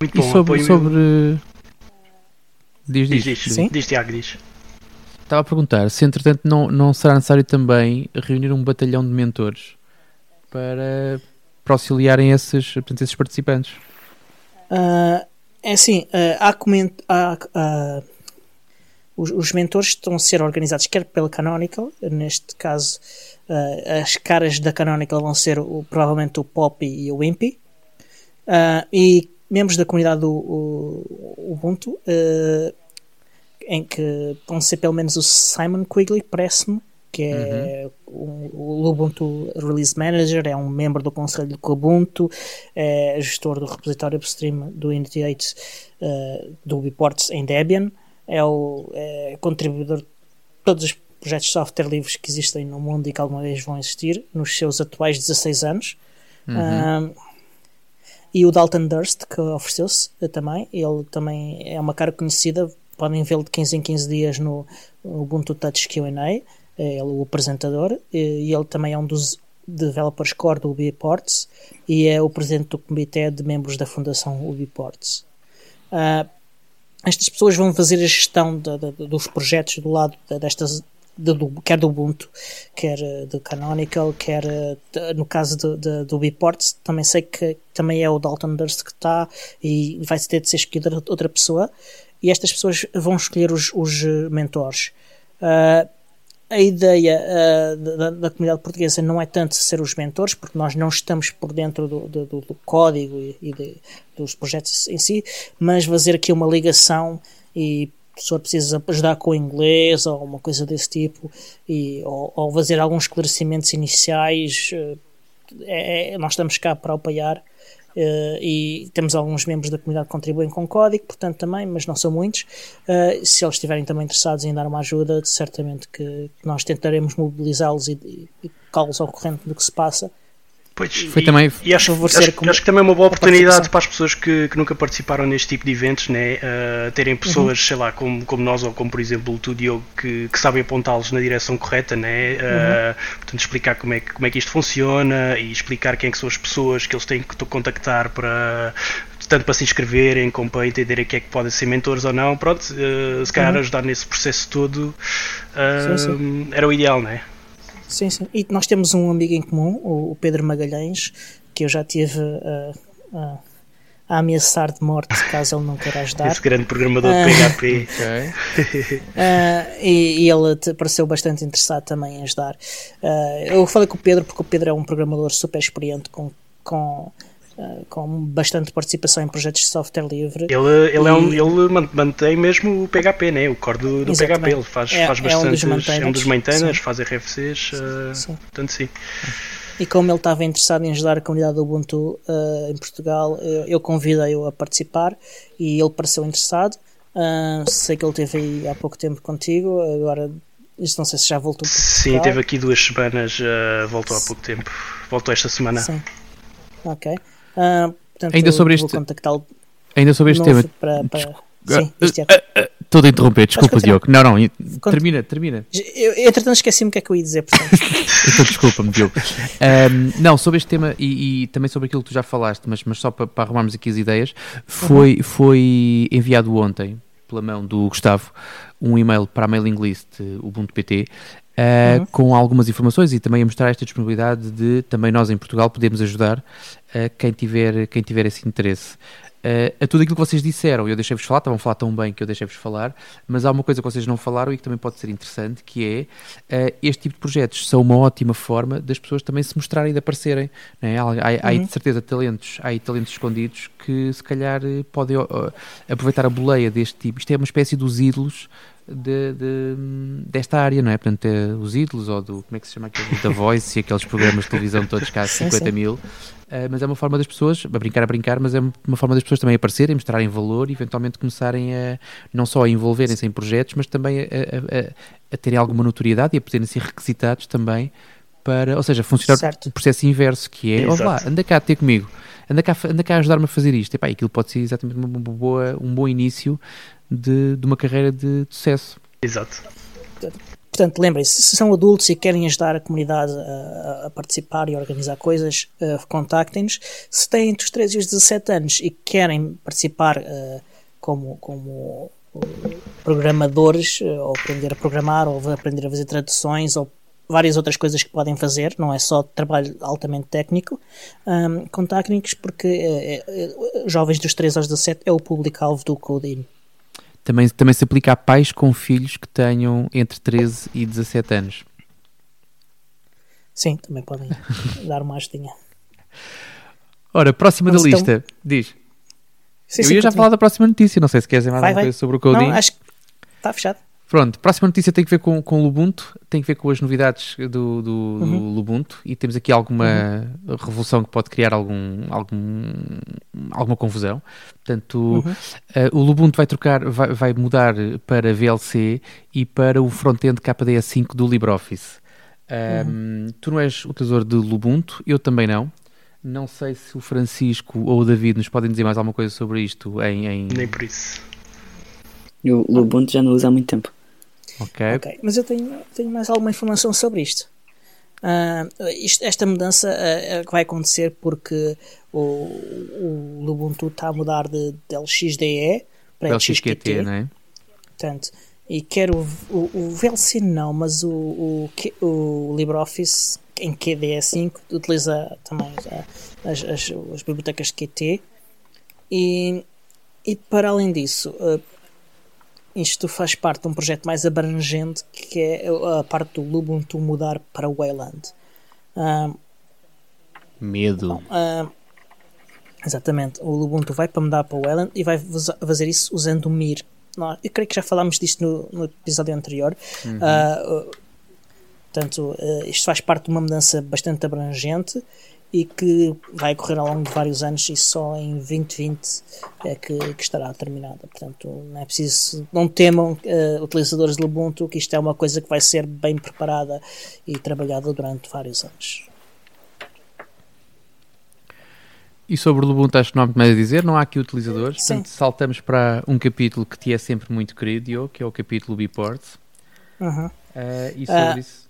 Muito bom, e sobre, sobre... Diz, diz, diz, diz, diz, Tiago, diz. Estava a perguntar se, entretanto, não, não será necessário também reunir um batalhão de mentores para, para auxiliarem esses, portanto, esses participantes? Uh, é assim, uh, há, coment há uh, os, os, mentores estão a ser organizados quer pela Canonical, neste caso uh, as caras da Canonical vão ser o, provavelmente o Poppy e o Wimpy, e membros da comunidade do o, Ubuntu, em que vão ser pelo menos o Simon Quigley, parece-me, que é uhum. o, o, Ubuntu Release Manager, é um membro do conselho do Ubuntu, é gestor do repositório upstream do Unity 8 do Ubiports em Debian é o é contribuidor de todos os projetos de software livres que existem no mundo e que alguma vez vão existir nos seus atuais 16 anos. Uhum. Um, e o Dalton Durst, que ofereceu-se também, ele também é uma cara conhecida, podem vê-lo de 15 em 15 dias no, no Ubuntu Touch Q&A, é ele o apresentador, e ele também é um dos developers core do Ubiports e é o presidente do comitê de membros da fundação Ubiports. Uh, estas pessoas vão fazer a gestão de, de, dos projetos do lado destas de, do, quer do Ubuntu, quer eh, do Canonical, quer eh, no caso do, do Biports, também sei que também é o Dalton Durst que está e vai ter de ser escolhida outra pessoa e estas pessoas vão escolher os, os eh, mentores. Uh, a ideia uh, da, da, comunidade portuguesa não é tanto ser os mentores, porque nós não estamos por dentro do, do, do código e, e de, dos projetos em si, mas fazer aqui uma ligação e pessoa precisa ajudar com o inglês ou uma coisa desse tipo, e, ou, ou fazer alguns esclarecimentos iniciais, uh, é, nós estamos cá para apoiar. Uh, e temos alguns membros da comunidade que contribuem com código, portanto também, mas não são muitos. Uh, se eles estiverem também interessados em dar uma ajuda, certamente que, nós tentaremos mobilizá-los e, e, e los ao corrente do que se passa Pois, Foi e, também... e acho, acho, acho, que também é uma boa oportunidade para as pessoas que, que, nunca participaram neste tipo de eventos, né? Uh, terem uhum. pessoas, uhum. sei lá, como, como nós ou como por exemplo o tu Diogo, que, que sabem apontá-los na direção correta, né? Uh, uhum. Portanto, explicar como é, que, como é que isto funciona e explicar quem é que são as pessoas que eles têm que contactar para tanto para se inscreverem como para entenderem que é que podem ser mentores ou não. Pronto, uh, se calhar uhum. ajudar nesse processo todo sim, sim. era o ideal, não é? Sim, sim. E nós temos um amigo em comum, o Pedro Magalhães, que eu já tive a, a, a ameaçar de morte caso ele não queira ajudar. Esse grande programador de PHP. uh, e, e, ele pareceu bastante interessado também em ajudar. Uh, eu falei com o Pedro porque o Pedro é um programador super experiente com, com Uh, com bastante participação em projetos de software livre. Ele, ele, e... é um, ele mantém mesmo o PHP, né? o core do, do PHP. Ele faz, é, faz bastante. É um dos maintainers, é um faz RFCs, uh, sim. portanto, sim. E como ele estava interessado em ajudar a comunidade do Ubuntu uh, em Portugal, eu, eu convidei-o a participar e ele pareceu interessado. sei que ele esteve aí há pouco tempo contigo, agora isso não sei se já voltou. Sim, teve aqui duas semanas, voltou há pouco tempo. Voltou esta semana. Sim. Ok. Uh, portanto, ainda sobre este, ainda sobre este tema. Para, para... Sim, Estou a interromper, desculpa, Diogo. Não, não, termina, termina. Eu, entretanto, esqueci-me o que é que eu ia dizer, portanto. então, desculpa-me, Diogo. Um, não, sobre este tema e, e, também sobre aquilo que tu já falaste, mas, mas só para, para arrumarmos aqui as ideias, foi, uhum. foi enviado ontem, pela mão do Gustavo, um e-mail para a mailing list Ubuntu PT Uh, uhum. com algumas informações e também a mostrar esta disponibilidade de também nós em Portugal podemos ajudar uh, quem, tiver, quem tiver esse interesse. Uh, a tudo aquilo que vocês disseram, eu deixei-vos falar, estavam a falar tão bem que eu deixei-vos falar, mas há uma coisa que vocês não falaram e que também pode ser interessante, que é uh, este tipo de projetos são uma ótima forma das pessoas também se mostrarem e de aparecerem. Né? Há, há, uhum. de certeza talentos, há talentos escondidos que se calhar podem uh, aproveitar a boleia deste tipo. Isto é uma espécie dos ídolos de, de, desta área, não é? Portanto, é os ídolos ou do, como é que se chama aquele, da Voice e aqueles programas de televisão todos cá, 50 sim. mil. Uh, mas é uma forma das pessoas, a brincar, a brincar, mas é uma forma das pessoas também aparecerem, mostrarem valor e eventualmente começarem a, não só a envolverem-se em projetos, mas também a, a, a, terem alguma notoriedade e a poderem ser requisitados também para, ou seja, funcionar Certo. o processo inverso, que é, Exato. lá, anda cá ter comigo, anda cá, anda cá ajudar-me a fazer isto. Epá, aquilo pode ser exatamente uma boa, um bom início de, de uma carreira de sucesso. Exato. Portanto, lembrem-se, se são adultos e querem ajudar a comunidade a, a participar e a organizar coisas, eh, contactem-nos. Se têm entre os 13 e os 17 anos e querem participar eh, como, como eh, programadores, eh, ou aprender a programar, ou aprender a fazer traduções, ou várias outras coisas que podem fazer, não é só trabalho altamente técnico, um, contactem-nos porque jovens dos 13 aos 17 é o público-alvo do Codin. Também, também se aplica a pais com filhos que tenham entre 13 e 17 anos. Sim, também podem dar uma ajudinha. Ora, próxima Vamos da então- lista, diz. Sim, Eu sim, ia já falar da próxima notícia, não sei se queres dizer mais Vai, alguma vai. coisa sobre o Coding. Não, acho que está fechado. Pronto, próxima notícia tem que ver com, com o Lubuntu, tem que ver com as novidades do, do, do Uhum. Lubuntu e temos aqui alguma revolução que pode criar algum, algum, alguma confusão. Portanto, Uhum. eh, o Lubuntu vai trocar, vai, vai mudar para VLC e para o front-end KDE5 do LibreOffice. Uhum. Um, Tu não és utilizador de Lubuntu, eu também não. Não sei se o Francisco ou o David nos podem dizer mais alguma coisa sobre isto em... em... Nem por isso. O Lubuntu já não usa há muito tempo. Ok. Ok, mas eu tenho, tenho mais alguma informação sobre isto. Ah, isto- esta mudança que vai acontecer porque o, o Lubuntu está a mudar de, de LXDE para LXQT, LXQT. não é? Portanto, e quer o, o, o VLC não, mas o, o, o LibreOffice em QDE5 utiliza também as, as, as bibliotecas de QT e, e para além disso ah, isto faz parte de um projeto mais abrangente que é a parte do Lubuntu mudar para o Wayland. Ah, Medo. ah, exatamente, o Lubuntu vai para mudar para o Wayland e vai fazer isso usando o Mir. Nós- Eu creio que já falámos disto no, no episódio anterior. Ah, uh, portanto, ah, isto faz parte de uma mudança bastante abrangente e que vai ocorrer ao longo de vários anos e só em 2020 é que, que estará terminada. Portanto, não é preciso, não temam ah, utilizadores de Lubuntu que isto é uma coisa que vai ser bem preparada e trabalhada durante vários anos. E sobre o Lubuntu acho que não há muito mais a dizer, não há aqui utilizadores, Sim. portanto saltamos para um capítulo que te é sempre muito querido, Diogo, que é o capítulo Bport. Uhum. Eh, e sobre Ah. isso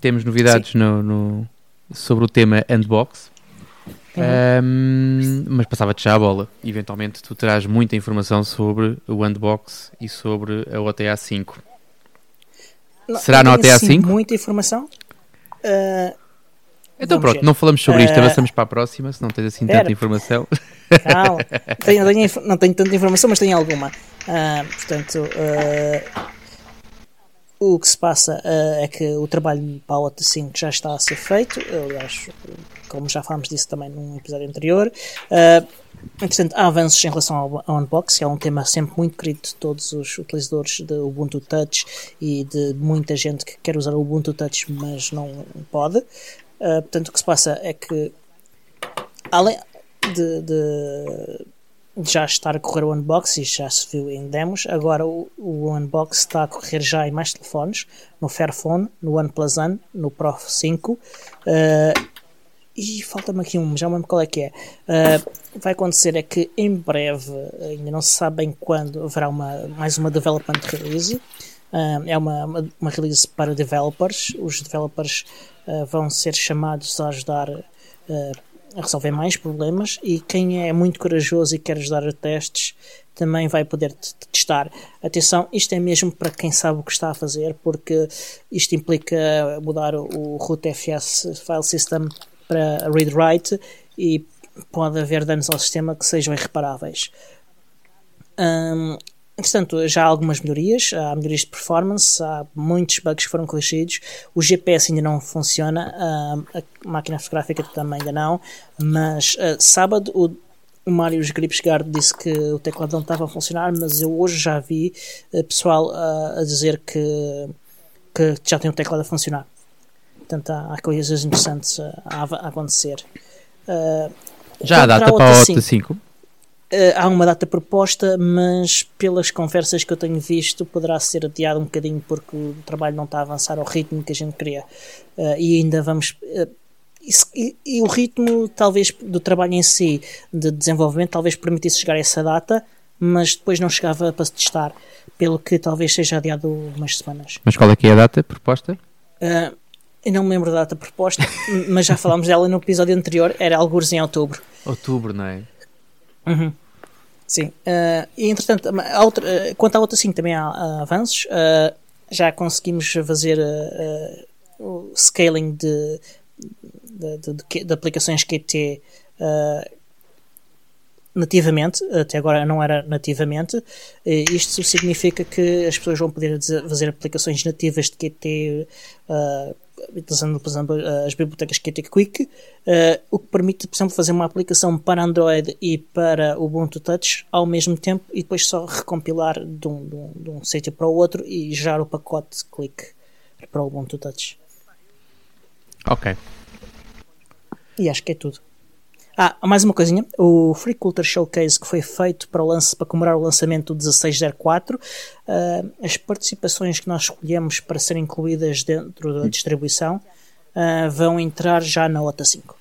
temos novidades no, no- sobre o tema Handbox. Ahm, mas passava-te já a bola. Eventualmente tu terás muita informação sobre o Handbox e sobre a OTA 5. Não- Será não no tenho, OTA assim, 5? Muita informação. Ah, Então pronto, ver. não falamos sobre isto, Eh, avançamos para a próxima, se não tens assim espera. tanta informação. Não, tenho- tenho inf- não tenho tanta informação, mas tenho alguma. Ah, portanto, o que se passa ah, é que o trabalho para a OTA 5 já está a ser feito. Aliás, como já falámos disso também num episódio anterior. Entretanto, há avanços em relação ao, ao Unbox, que é um tema sempre muito querido de todos os utilizadores de Ubuntu Touch e de muita gente que quer usar o Ubuntu Touch, mas não pode. Ah, portanto, o que se passa é que, além de- de já estar a correr o Unbox e já se viu em demos, agora o, o Unbox está a correr já em mais telefones, no Fairphone, no OnePlus One, no Pro 5 ah, e falta-me aqui um, já me lembro qual é que é. Ah, vai acontecer é que em breve, ainda não se sabe bem quando, haverá uma, mais uma development release. Ah, é uma, uma, uma release para developers. Os developers vão ser chamados a ajudar resolver mais problemas e quem é muito corajoso e quer ajudar a testes também vai poder testar. Atenção, isto é mesmo para quem sabe o que está a fazer, porque isto implica mudar o rootfs file system para read-write e pode haver danos ao sistema que sejam irreparáveis. Hum, Entretanto, já há algumas melhorias, há melhorias de performance, há muitos bugs que foram corrigidos. O GPS ainda não funciona, hum, a máquina fotográfica também ainda não, mas uh, sábado o, o Mário Gripsgard disse que o teclado não estava a funcionar, mas eu hoje já vi uh, pessoal uh, a dizer que, que já tem o teclado a funcionar. Portanto, há, há coisas interessantes a, a acontecer. Uh, Já há quanto data para a OTA OTA 5. Há uma data proposta, mas pelas conversas que eu tenho visto, poderá ser adiado um bocadinho porque o trabalho não está a avançar ao ritmo que a gente queria. Uh, e ainda vamos. Uh, e, e, o ritmo, talvez, do trabalho em si, de desenvolvimento, talvez permitisse chegar a essa data, mas depois não chegava para se testar, pelo que talvez seja adiado umas semanas. Mas qual é que é a data proposta? Uh, eu não me lembro da data proposta, mas já falámos dela no episódio anterior, era alguns em outubro. Outubro, não é? Uhum. Sim. Uh, e entretanto, a outra, uh, quanto à outra, sim, também há uh, avanços. já conseguimos fazer o scaling de, de, de, de, aplicações QT nativamente, até agora não era nativamente. Isto significa que as pessoas vão poder fazer aplicações nativas de QT uh, utilizando, por exemplo, as bibliotecas Qt Quick, uh, o que permite, por exemplo, fazer uma aplicação para Android e para o Ubuntu Touch ao mesmo tempo e depois só recompilar de um, de um, de um sítio para o outro e gerar o pacote Click para o Ubuntu Touch. Ok. E acho que é tudo. Ah, mais uma coisinha. O Free Culture Showcase que foi feito para, o lance, para comemorar o lançamento do 1604, uh, as participações que nós escolhemos para serem incluídas dentro da distribuição uh, vão entrar já na OTA 5.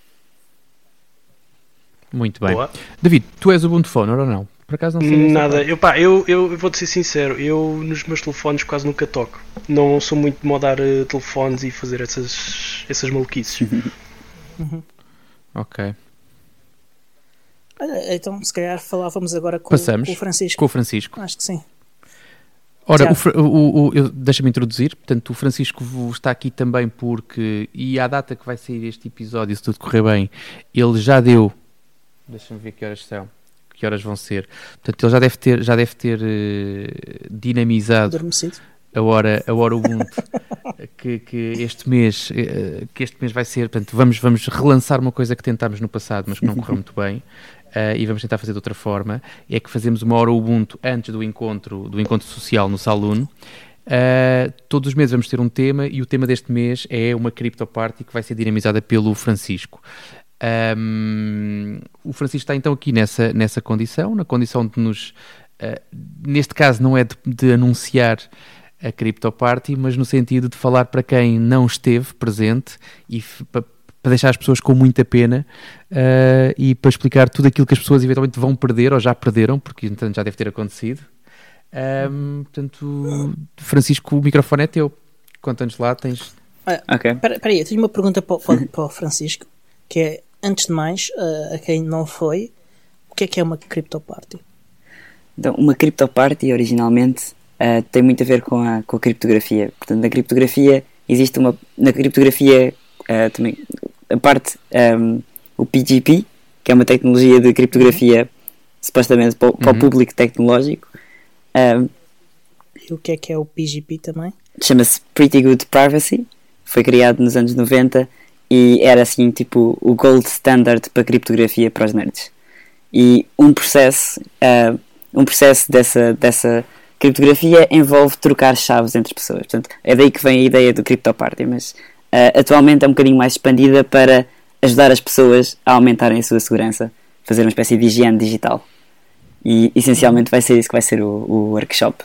Muito bem. Boa. David, tu és o Ubuntu Phone ou não? Por acaso não sei. Nada, eu, pá, eu, eu, vou-te ser sincero, eu nos meus telefones quase nunca toco. Não sou muito de modar uh, telefones e fazer essas, essas maluquices. uhum. Ok. Então se calhar falávamos agora com, Passamos com o Francisco. Com o Francisco. Acho que sim. Ora, o, o, o deixa-me introduzir. Portanto, o Francisco está aqui também porque, e à data que vai sair este episódio, se tudo correr bem, ele já deu. Deixa-me ver que horas são. Que horas vão ser. Portanto, ele já deve ter, já deve ter uh, dinamizado Adormecido. a hora, a hora Ubuntu. que, que, este mês, uh, que este mês vai ser. Portanto, vamos, vamos relançar uma coisa que tentámos no passado, mas que não correu muito bem uh, e vamos tentar fazer de outra forma, é que fazemos uma hora Ubuntu antes do encontro, do encontro social no Saloon. Uh, todos os meses vamos ter um tema e o tema deste mês é uma Crypto Party que vai ser dinamizada pelo Francisco. Um, o Francisco está então aqui nessa, nessa condição, na condição de nos, uh, neste caso não é de, de anunciar a Crypto Party, mas no sentido de falar para quem não esteve presente e para para deixar as pessoas com muita pena uh, e para explicar tudo aquilo que as pessoas eventualmente vão perder ou já perderam, porque entretanto já deve ter acontecido. Um, portanto, Francisco, o microfone é teu. Conta-nos lá, tens. Ah, ok. Espera aí, eu tenho uma pergunta para, para, para, o Francisco, que é, antes de mais, uh, a quem não foi, o que é que é uma CryptoParty? Então, uma CryptoParty, originalmente, uh, tem muito a ver com a, com a criptografia. Portanto, na criptografia, existe uma... Na criptografia, uh, também a parte, um, o PGP, que é uma tecnologia de criptografia supostamente para, para uhum. o público tecnológico. Um, e o que é que é o PGP também? Chama-se Pretty Good Privacy, foi criado nos anos 90 e era assim tipo o gold standard para criptografia para os nerds. E um processo, uh, um processo dessa, dessa criptografia envolve trocar chaves entre pessoas. Portanto, é daí que vem a ideia do CryptoParty, mas uh, atualmente é um bocadinho mais expandida para ajudar as pessoas a aumentarem a sua segurança, fazer uma espécie de higiene digital. E essencialmente vai ser isso que vai ser o, o workshop.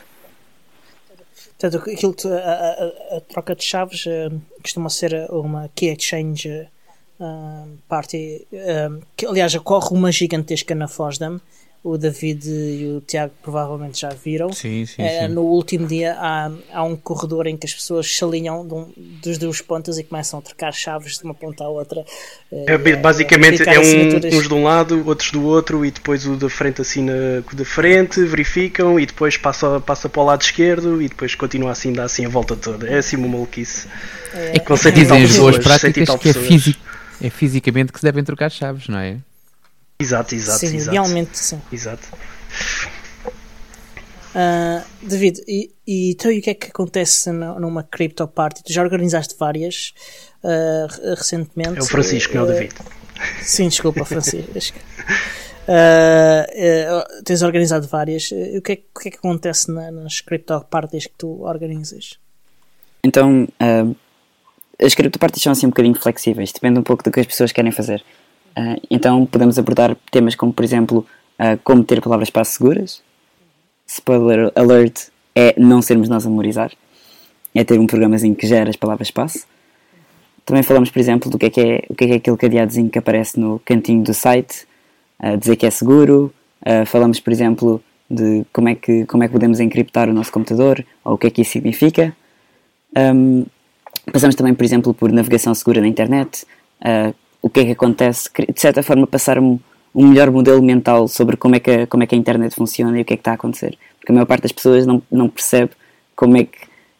Portanto, aquilo, a, a, a, troca de chaves uh, costuma ser uma key exchange uh, party, uh, que aliás ocorre uma gigantesca na Fosdam o David e o Tiago provavelmente já viram. Sim, sim, é, sim. No último dia há, há um corredor em que as pessoas se alinham um, dos duas pontas e começam a trocar chaves de uma ponta à outra. É, é basicamente é um, uns de um lado, outros do outro, e depois o da frente assina o da frente, verificam e depois passa, passa para o lado esquerdo e depois continua assim, dá assim a volta toda. É assim uma maluquice. É, com dizem as boas práticas que é, físico, é fisicamente que se devem trocar chaves, não é? Exato, exato, sim, exato. Idealmente, sim. Exato. Uh, David, e, e, então, e o que é que acontece numa Crypto Party? Tu já organizaste várias uh, recentemente. É o Francisco, uh, não o David. Sim, desculpa, Francisco. uh, tens organizado várias. o, que é, o que é que acontece na, nas Crypto Parties que tu organizas? Então, as Crypto Parties são assim um bocadinho flexíveis, depende um pouco do que as pessoas querem fazer. Uh, então podemos abordar temas como, por exemplo, uh, como ter palavras-passe seguras. Spoiler alert é não sermos nós a memorizar. É ter um programazinho que gera as palavras-passe. Também falamos, por exemplo, do que é, que é, o que é, que é aquele cadeadozinho que aparece no cantinho do site, uh, dizer que é seguro. Falamos, por exemplo, de como é, que, como é que podemos encriptar o nosso computador ou o que é que isso significa. Um, passamos também, por exemplo, por navegação segura na internet, uh, o que é que acontece, de certa forma, passar um, melhor modelo mental sobre como é, que a, como é que a internet funciona e o que é que está a acontecer. Porque a maior parte das pessoas não, não percebe como é que,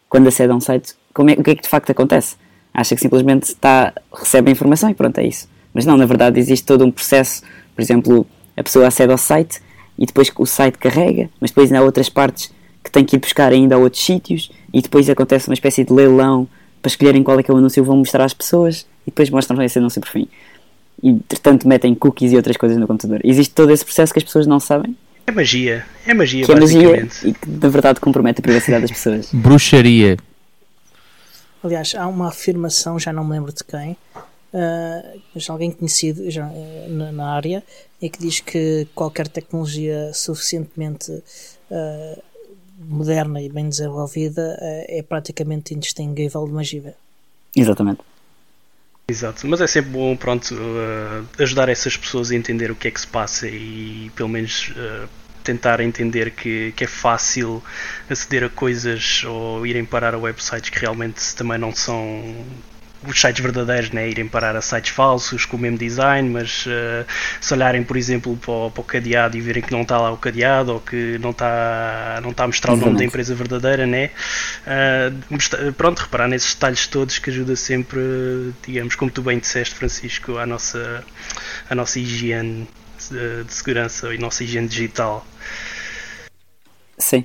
quando acede a um site, como é, o que é que de facto acontece. Acha que simplesmente está, recebe a informação e pronto, é isso. Mas não, na verdade existe todo um processo. Por exemplo, a pessoa acede ao site e depois o site carrega, mas depois há outras partes que tem que ir buscar ainda a outros sítios e depois acontece uma espécie de leilão para escolherem qual é que é o anúncio que vão mostrar às pessoas e depois mostram esse anúncio por fim. E, entretanto, metem cookies e outras coisas no computador. Existe todo esse processo que as pessoas não sabem. É magia. É magia, que é magia e que, na verdade, compromete a privacidade das pessoas. Bruxaria. Aliás, há uma afirmação, já não me lembro de quem, uh, mas alguém conhecido já, uh, na, na, área, e que diz que qualquer tecnologia suficientemente uh, moderna e bem desenvolvida é praticamente indistinguível de magia. Exatamente. Exato, mas é sempre bom, pronto, uh, ajudar essas pessoas a entender o que é que se passa e pelo menos uh, tentar entender que, que é fácil aceder a coisas ou irem parar a websites que realmente também não são os sites verdadeiros né, irem parar a sites falsos com o mesmo design, mas uh, se olharem, por exemplo, para o, para o, cadeado e verem que não está lá o cadeado ou que não está, não está a mostrar Exatamente. o nome da empresa verdadeira, né? Uh, pronto, reparar nesses detalhes todos que ajuda sempre, digamos, como tu bem disseste, Francisco, a nossa, a nossa higiene de, segurança e a nossa higiene digital. Sim.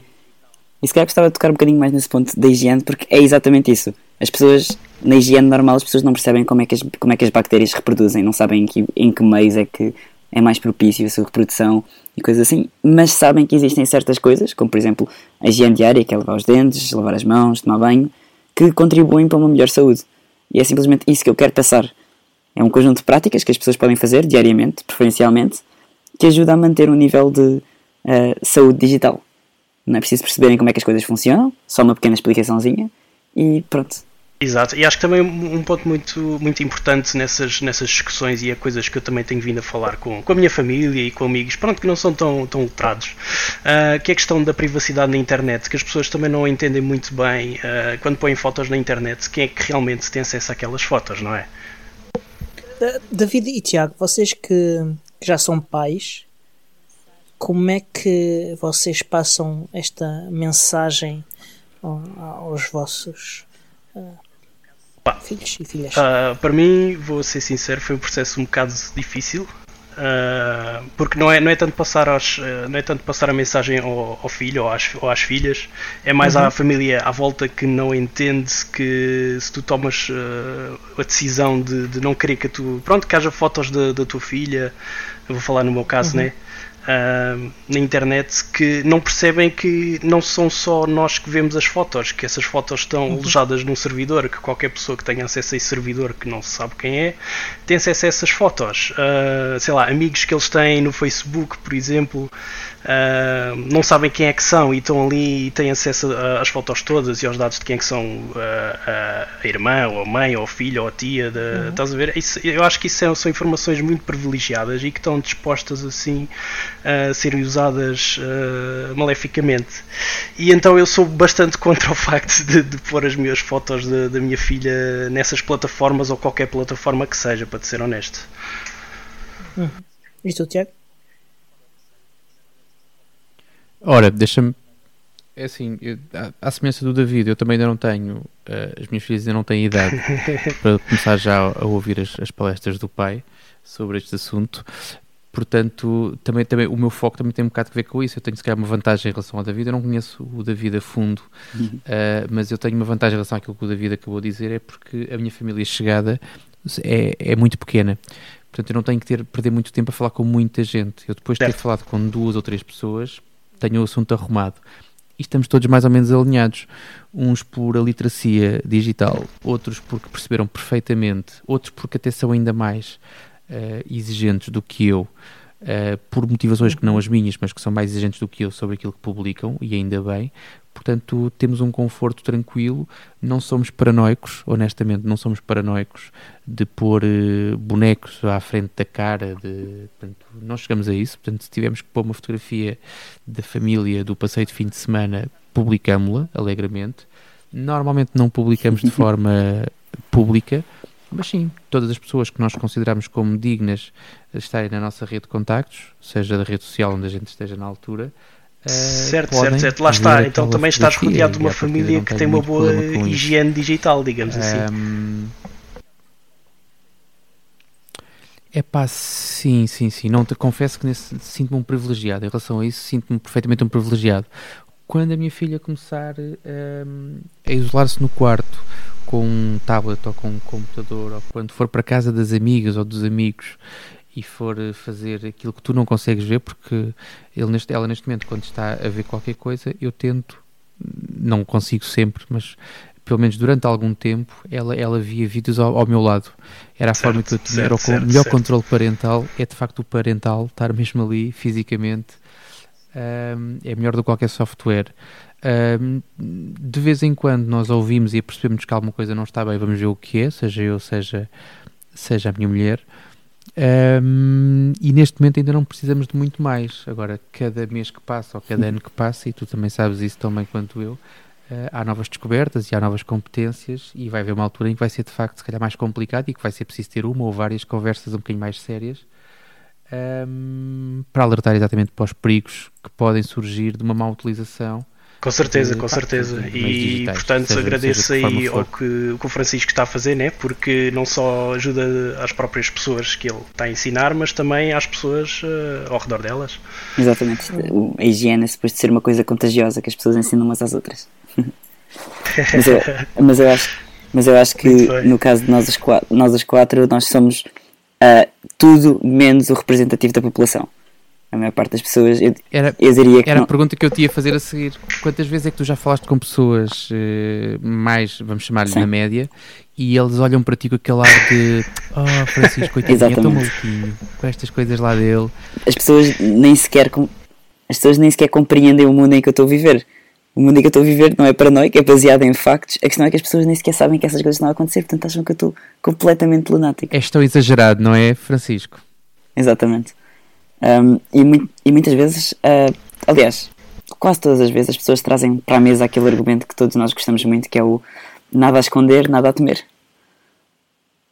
E se calhar gostava de tocar um bocadinho mais nesse ponto da higiene, porque é exatamente isso. As pessoas na higiene normal as pessoas não percebem como é que as, como é que as bactérias reproduzem, não sabem em que, em que meios é que é mais propício a sua reprodução e coisas assim, mas sabem que existem certas coisas, como por exemplo a higiene diária, que é lavar os dentes, lavar as mãos, tomar banho, que contribuem para uma melhor saúde. E é simplesmente isso que eu quero passar. É um conjunto de práticas que as pessoas podem fazer diariamente, preferencialmente, que ajuda a manter um nível de uh, saúde digital. Não é preciso perceberem como é que as coisas funcionam, só uma pequena explicaçãozinha e pronto. Exato, e acho que também um ponto muito, muito importante nessas, nessas discussões e é coisas que eu também tenho vindo a falar com, com a minha família e com amigos, pronto, que não são tão, tão letrados, uh, que é a questão da privacidade na internet, que as pessoas também não entendem muito bem uh, quando põem fotos na internet, quem é que realmente tem acesso àquelas fotos, não é? David e Tiago, vocês que, que já são pais, como é que vocês passam esta mensagem aos vossos uh, filhos e filhas? Uh, para mim, vou ser sincero, foi um processo um bocado difícil. Uh, porque não é, não é tanto passar aos, não é tanto passar a mensagem ao, ao filho ou às, ou às filhas, é mais uhum. à família à volta que não entende que se tu tomas uh, a decisão de, de, não querer que tu pronto que haja fotos da, da tua filha, eu vou falar no meu caso, uhum. né? Uh, na internet que não percebem que não são só nós que vemos as fotos, que essas fotos estão uhum. alojadas num servidor, que qualquer pessoa que tenha acesso a esse servidor, que não se sabe quem é, tem acesso a essas fotos. Uh, sei lá, amigos que eles têm no Facebook, por exemplo, Uh, não sabem quem é que são e estão ali e têm acesso às fotos todas e aos dados de quem é que são uh, uh, a irmã, ou a mãe, ou a filha, ou a tia. De, uhum. Estás a ver? Isso, eu acho que isso são, são, informações muito privilegiadas e que estão dispostas assim a serem usadas maleficamente. E então eu sou bastante contra o facto de, de pôr as minhas fotos da minha filha nessas plataformas ou qualquer plataforma que seja, para te ser honesto. Uhum. E tu, Tiago? Ora, deixa-me. É assim, eu, à, semelhança do David, eu também ainda não tenho. Uh, as minhas filhas ainda não têm idade para começar já a, a ouvir as, as, palestras do pai sobre este assunto. Portanto, também, também, o meu foco também tem um bocado a ver com isso. Eu tenho, se calhar, uma vantagem em relação ao David. Eu não conheço o David a fundo, uhum. uh, mas eu tenho uma vantagem em relação àquilo que o David acabou de dizer: é porque a minha família chegada é, é muito pequena. Portanto, eu não tenho que ter, perder muito tempo a falar com muita gente. Eu depois de ter falado com duas ou três pessoas, tenham o assunto arrumado. E estamos todos mais ou menos alinhados. Uns por a literacia digital, outros porque perceberam perfeitamente, outros porque até são ainda mais exigentes do que eu uh, por motivações que não as minhas, mas que são mais exigentes do que eu sobre aquilo que publicam, e ainda bem. Portanto, temos um conforto tranquilo, não somos paranoicos, honestamente, não somos paranoicos de pôr uh, bonecos à frente da cara. De, portanto, não chegamos a isso. Portanto, se tivermos que pôr uma fotografia da família do passeio de fim de semana, publicamos-la alegremente. Normalmente não publicamos de forma pública, mas sim, todas as pessoas que nós consideramos como dignas de estarem na nossa rede de contactos, seja da rede social onde a gente esteja na altura, uh, certo, certo, certo, lá está. Então também estás rodeado de uma família que tem uma boa higiene digital, digamos assim. É pá, sim, sim, sim. Não te confesso que sinto-me um privilegiado. Em relação a isso, sinto-me perfeitamente um privilegiado. Quando a minha filha começar um, a isolar-se no quarto com um tablet ou com um computador, ou quando for para casa das amigas ou dos amigos e for fazer aquilo que tu não consegues ver, porque ele neste, ela neste momento, quando está a ver qualquer coisa, eu tento, não consigo sempre, mas pelo menos durante algum tempo, ela, ela via vídeos ao, ao meu lado. Era a certo, forma que eu tinha, certo, era o melhor controle parental, é de facto o parental estar mesmo ali fisicamente, um, é melhor do que qualquer software. Um, de vez em quando nós ouvimos e percebemos que alguma coisa não está bem, vamos ver o que é, seja eu, seja, seja a minha mulher. Um, e neste momento ainda não precisamos de muito mais. Agora, cada mês que passa ou cada ano que passa, e tu também sabes isso tão bem quanto eu, Uh, há novas descobertas e há novas competências e vai haver uma altura em que vai ser de facto se calhar mais complicado e que vai ser preciso ter uma ou várias conversas um bocadinho mais sérias um, para alertar exatamente para os perigos que podem surgir de uma má utilização com certeza, com certeza. E digitais, portanto seja, agradeço seja aí ao que, o que o Francisco está a fazer, né? porque não só ajuda às próprias pessoas que ele está a ensinar, mas também às pessoas uh, ao redor delas. Exatamente. A higiene é suposto ser uma coisa contagiosa que as pessoas ensinam umas às outras. mas, eu, mas, eu acho, mas eu acho que no caso de nós os quatro, nós, os quatro, nós somos uh, tudo menos o representativo da população. A maior parte das pessoas, eu, era, eu diria que. Era não... a pergunta que eu te ia fazer a seguir. Quantas vezes é que tu já falaste com pessoas uh, mais, vamos chamar-lhe, na média, e eles olham para ti com aquele ar de Oh, Francisco, coitadinho, é tão maluquinho, com estas coisas lá dele. As pessoas nem sequer. As pessoas nem sequer compreendem o mundo em que eu estou a viver. O mundo em que eu estou a viver não é paranoico, é baseado em factos. A questão é que as pessoas nem sequer sabem que essas coisas estão a acontecer, portanto acham que eu estou completamente lunático. És tão exagerado, não é, Francisco? Exatamente. Um, e, muito, e, muitas vezes, uh, aliás, quase todas as vezes as pessoas trazem para a mesa aquele argumento que todos nós gostamos muito, que é o nada a esconder, nada a temer.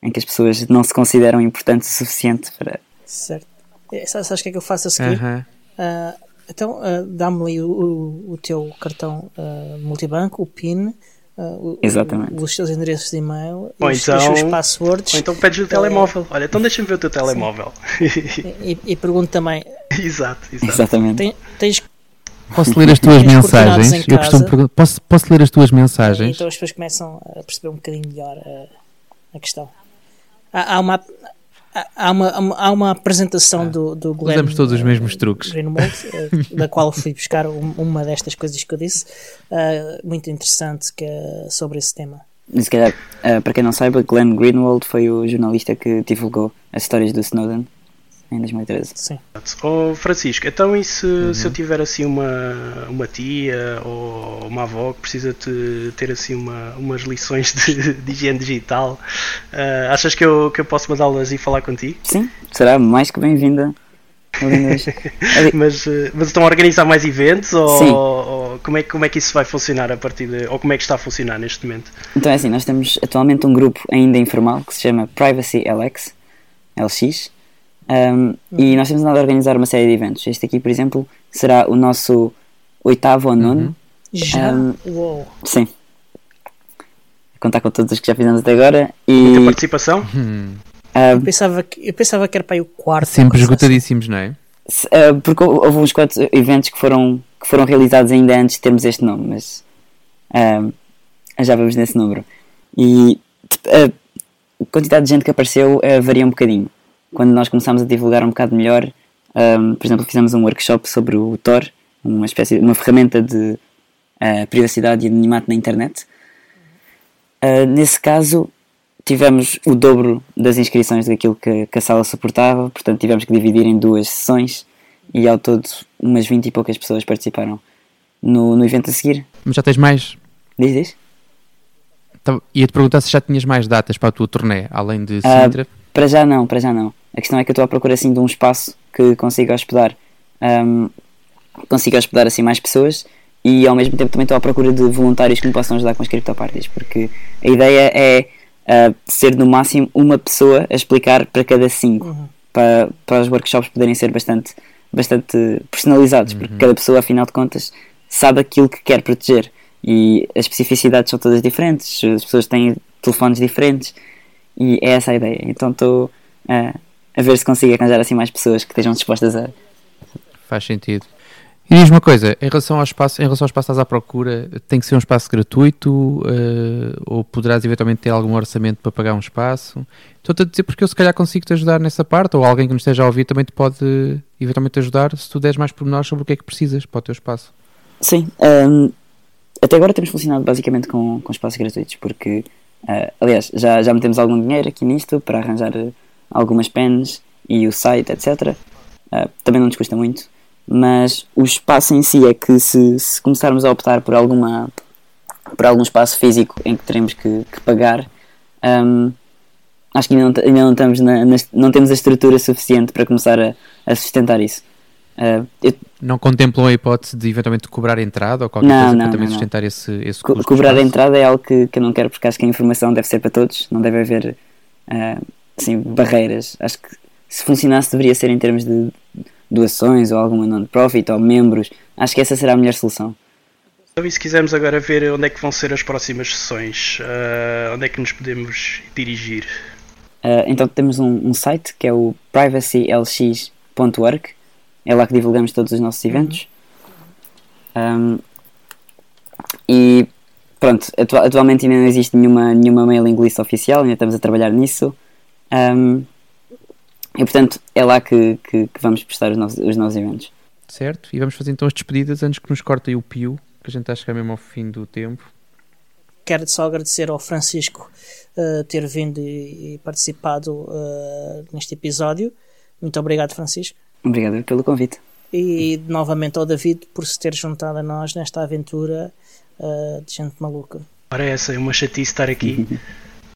Em que as pessoas não se consideram importantes o suficiente para. Certo. É, sabes o que é que eu faço a seguir? Uh -huh. uh, então, uh, dá-me ali o, o, o, teu cartão multibanco, o PIN. Uh, Exatamente. os teus endereços de e-mail, ou os, então, os passwords. Ou então pedes o telemóvel. Olha, então deixa-me ver o teu telemóvel. e, e, e pergunto também. Exato, exato. Exatamente. Tem, tens, Posso ler as tuas mensagens? Eu costumo posso, posso ler as tuas mensagens? Então as pessoas começam a perceber um bocadinho melhor a, a questão. Há, há uma há uma, há uma apresentação ah, do, do Glenn Usamos todos os mesmos truques. Greenwald, uh, da qual fui buscar uma destas coisas que eu disse uh, muito interessante que é sobre esse tema. Se calhar, uh, para quem não saiba Glenn Greenwald foi o jornalista que divulgou as histórias do Snowden em 2013. Sim. Oh, Francisco, então e se, uhum. se eu tiver assim uma, uma tia ou uma avó que precisa de ter assim uma, umas lições de, de higiene digital, uh, achas que eu, que eu posso mandá-las e falar contigo? Sim, será mais que bem-vinda. mas, eh, mas estão a organizar mais eventos ou, ou, como, é, como é que isso vai funcionar a partir de. ou como é que está a funcionar neste momento? Então é assim, nós temos atualmente um grupo ainda informal que se chama Privacy LX, LX, um, e nós temos andado a organizar uma série de eventos. Este aqui, por exemplo, será o nosso oitavo ou nono. Uhum. Já? Um, Uou. Sim. Contar com todos os que já fizemos até agora. E... Muita participação? Hum. eu, pensava que, eu pensava que era para o quarto. Sempre esgotadíssimos, assim. não é? Uh, porque houve uns quantos eventos que foram, que foram realizados ainda antes de termos este nome, mas uh, já vamos nesse número. E uh, a quantidade de gente que apareceu varia um bocadinho quando nós começámos a divulgar um bocado melhor, um, por exemplo, fizemos um workshop sobre o Tor, uma espécie uma ferramenta de uh, privacidade e anonimato na internet. Uh, nesse caso, tivemos o dobro das inscrições daquilo que, que a sala suportava, portanto tivemos que dividir em duas sessões e ao todo umas 20 e poucas pessoas participaram no, no evento a seguir. Mas já tens mais? Diz, diz? Então, Ia-te perguntar se já tinhas mais datas para a tua turnê, além de Sintra. Para já não, para já não. A questão é que eu estou à procura assim de um espaço que consiga hospedar, um, consiga hospedar assim mais pessoas e ao mesmo tempo também estou à procura de voluntários que me possam ajudar com as criptoparties, porque a ideia é uh, ser no máximo uma pessoa a explicar para cada cinco, Uhum. para, para os workshops poderem ser bastante, bastante personalizados, porque cada pessoa, afinal de contas, sabe aquilo que quer proteger e as especificidades são todas diferentes, as pessoas têm telefones diferentes e é essa a ideia. Então estou uh, a ver se consigo arranjar assim mais pessoas que estejam dispostas a. Faz sentido. E diz uma coisa, em relação ao espaço, em relação ao espaço estás à procura, tem que ser um espaço gratuito eh, ou poderás eventualmente ter algum orçamento para pagar um espaço? Estou-te a dizer porque eu se calhar consigo te ajudar nessa parte ou alguém que nos esteja a ouvir também te pode eventualmente ajudar se tu deres mais pormenores sobre o que é que precisas para o teu espaço. Sim, um, até agora temos funcionado basicamente com, com espaços gratuitos, porque, uh, aliás, já, já metemos algum dinheiro aqui nisto para arranjar uh, algumas pens e o site, etc. Uh, também não nos custa muito, mas o espaço em si é que se, se começarmos a optar por alguma por algum espaço físico em que teremos que, que pagar, um, acho que ainda não, ainda não estamos na, na, não temos a estrutura suficiente para começar a, a sustentar isso. Uh, eu, Não contemplam a hipótese de eventualmente cobrar entrada ou qualquer Não, coisa não, para também não, não. sustentar esse, esse custo? cobrar entrada é algo que, que eu não quero porque acho que a informação deve ser para todos, não deve haver ah, assim, barreiras. Acho que se funcionasse deveria ser em termos de doações ou alguma non-profit ou membros. Acho que essa será a melhor solução. Então, e se quisermos agora ver onde é que vão ser as próximas sessões, ah, onde é que nos podemos dirigir? Então temos um, um site que é o privacylx.org, é lá que divulgamos todos os nossos eventos. Um, e pronto, atua- atualmente ainda não existe nenhuma, nenhuma mailing list oficial, ainda estamos a trabalhar nisso. Um, e portanto é lá que, que, que vamos prestar os nossos, os nossos eventos. Certo? E vamos fazer então as despedidas antes que nos corte aí o pio, que a gente está a chegar mesmo ao fim do tempo. Quero só agradecer ao Francisco eh, ter vindo e, e participado eh, neste episódio. Muito obrigado, Francisco. Obrigado pelo convite. E novamente ao David por se ter juntado a nós nesta aventura eh, de gente maluca. Ora, essa é uma chatice estar aqui.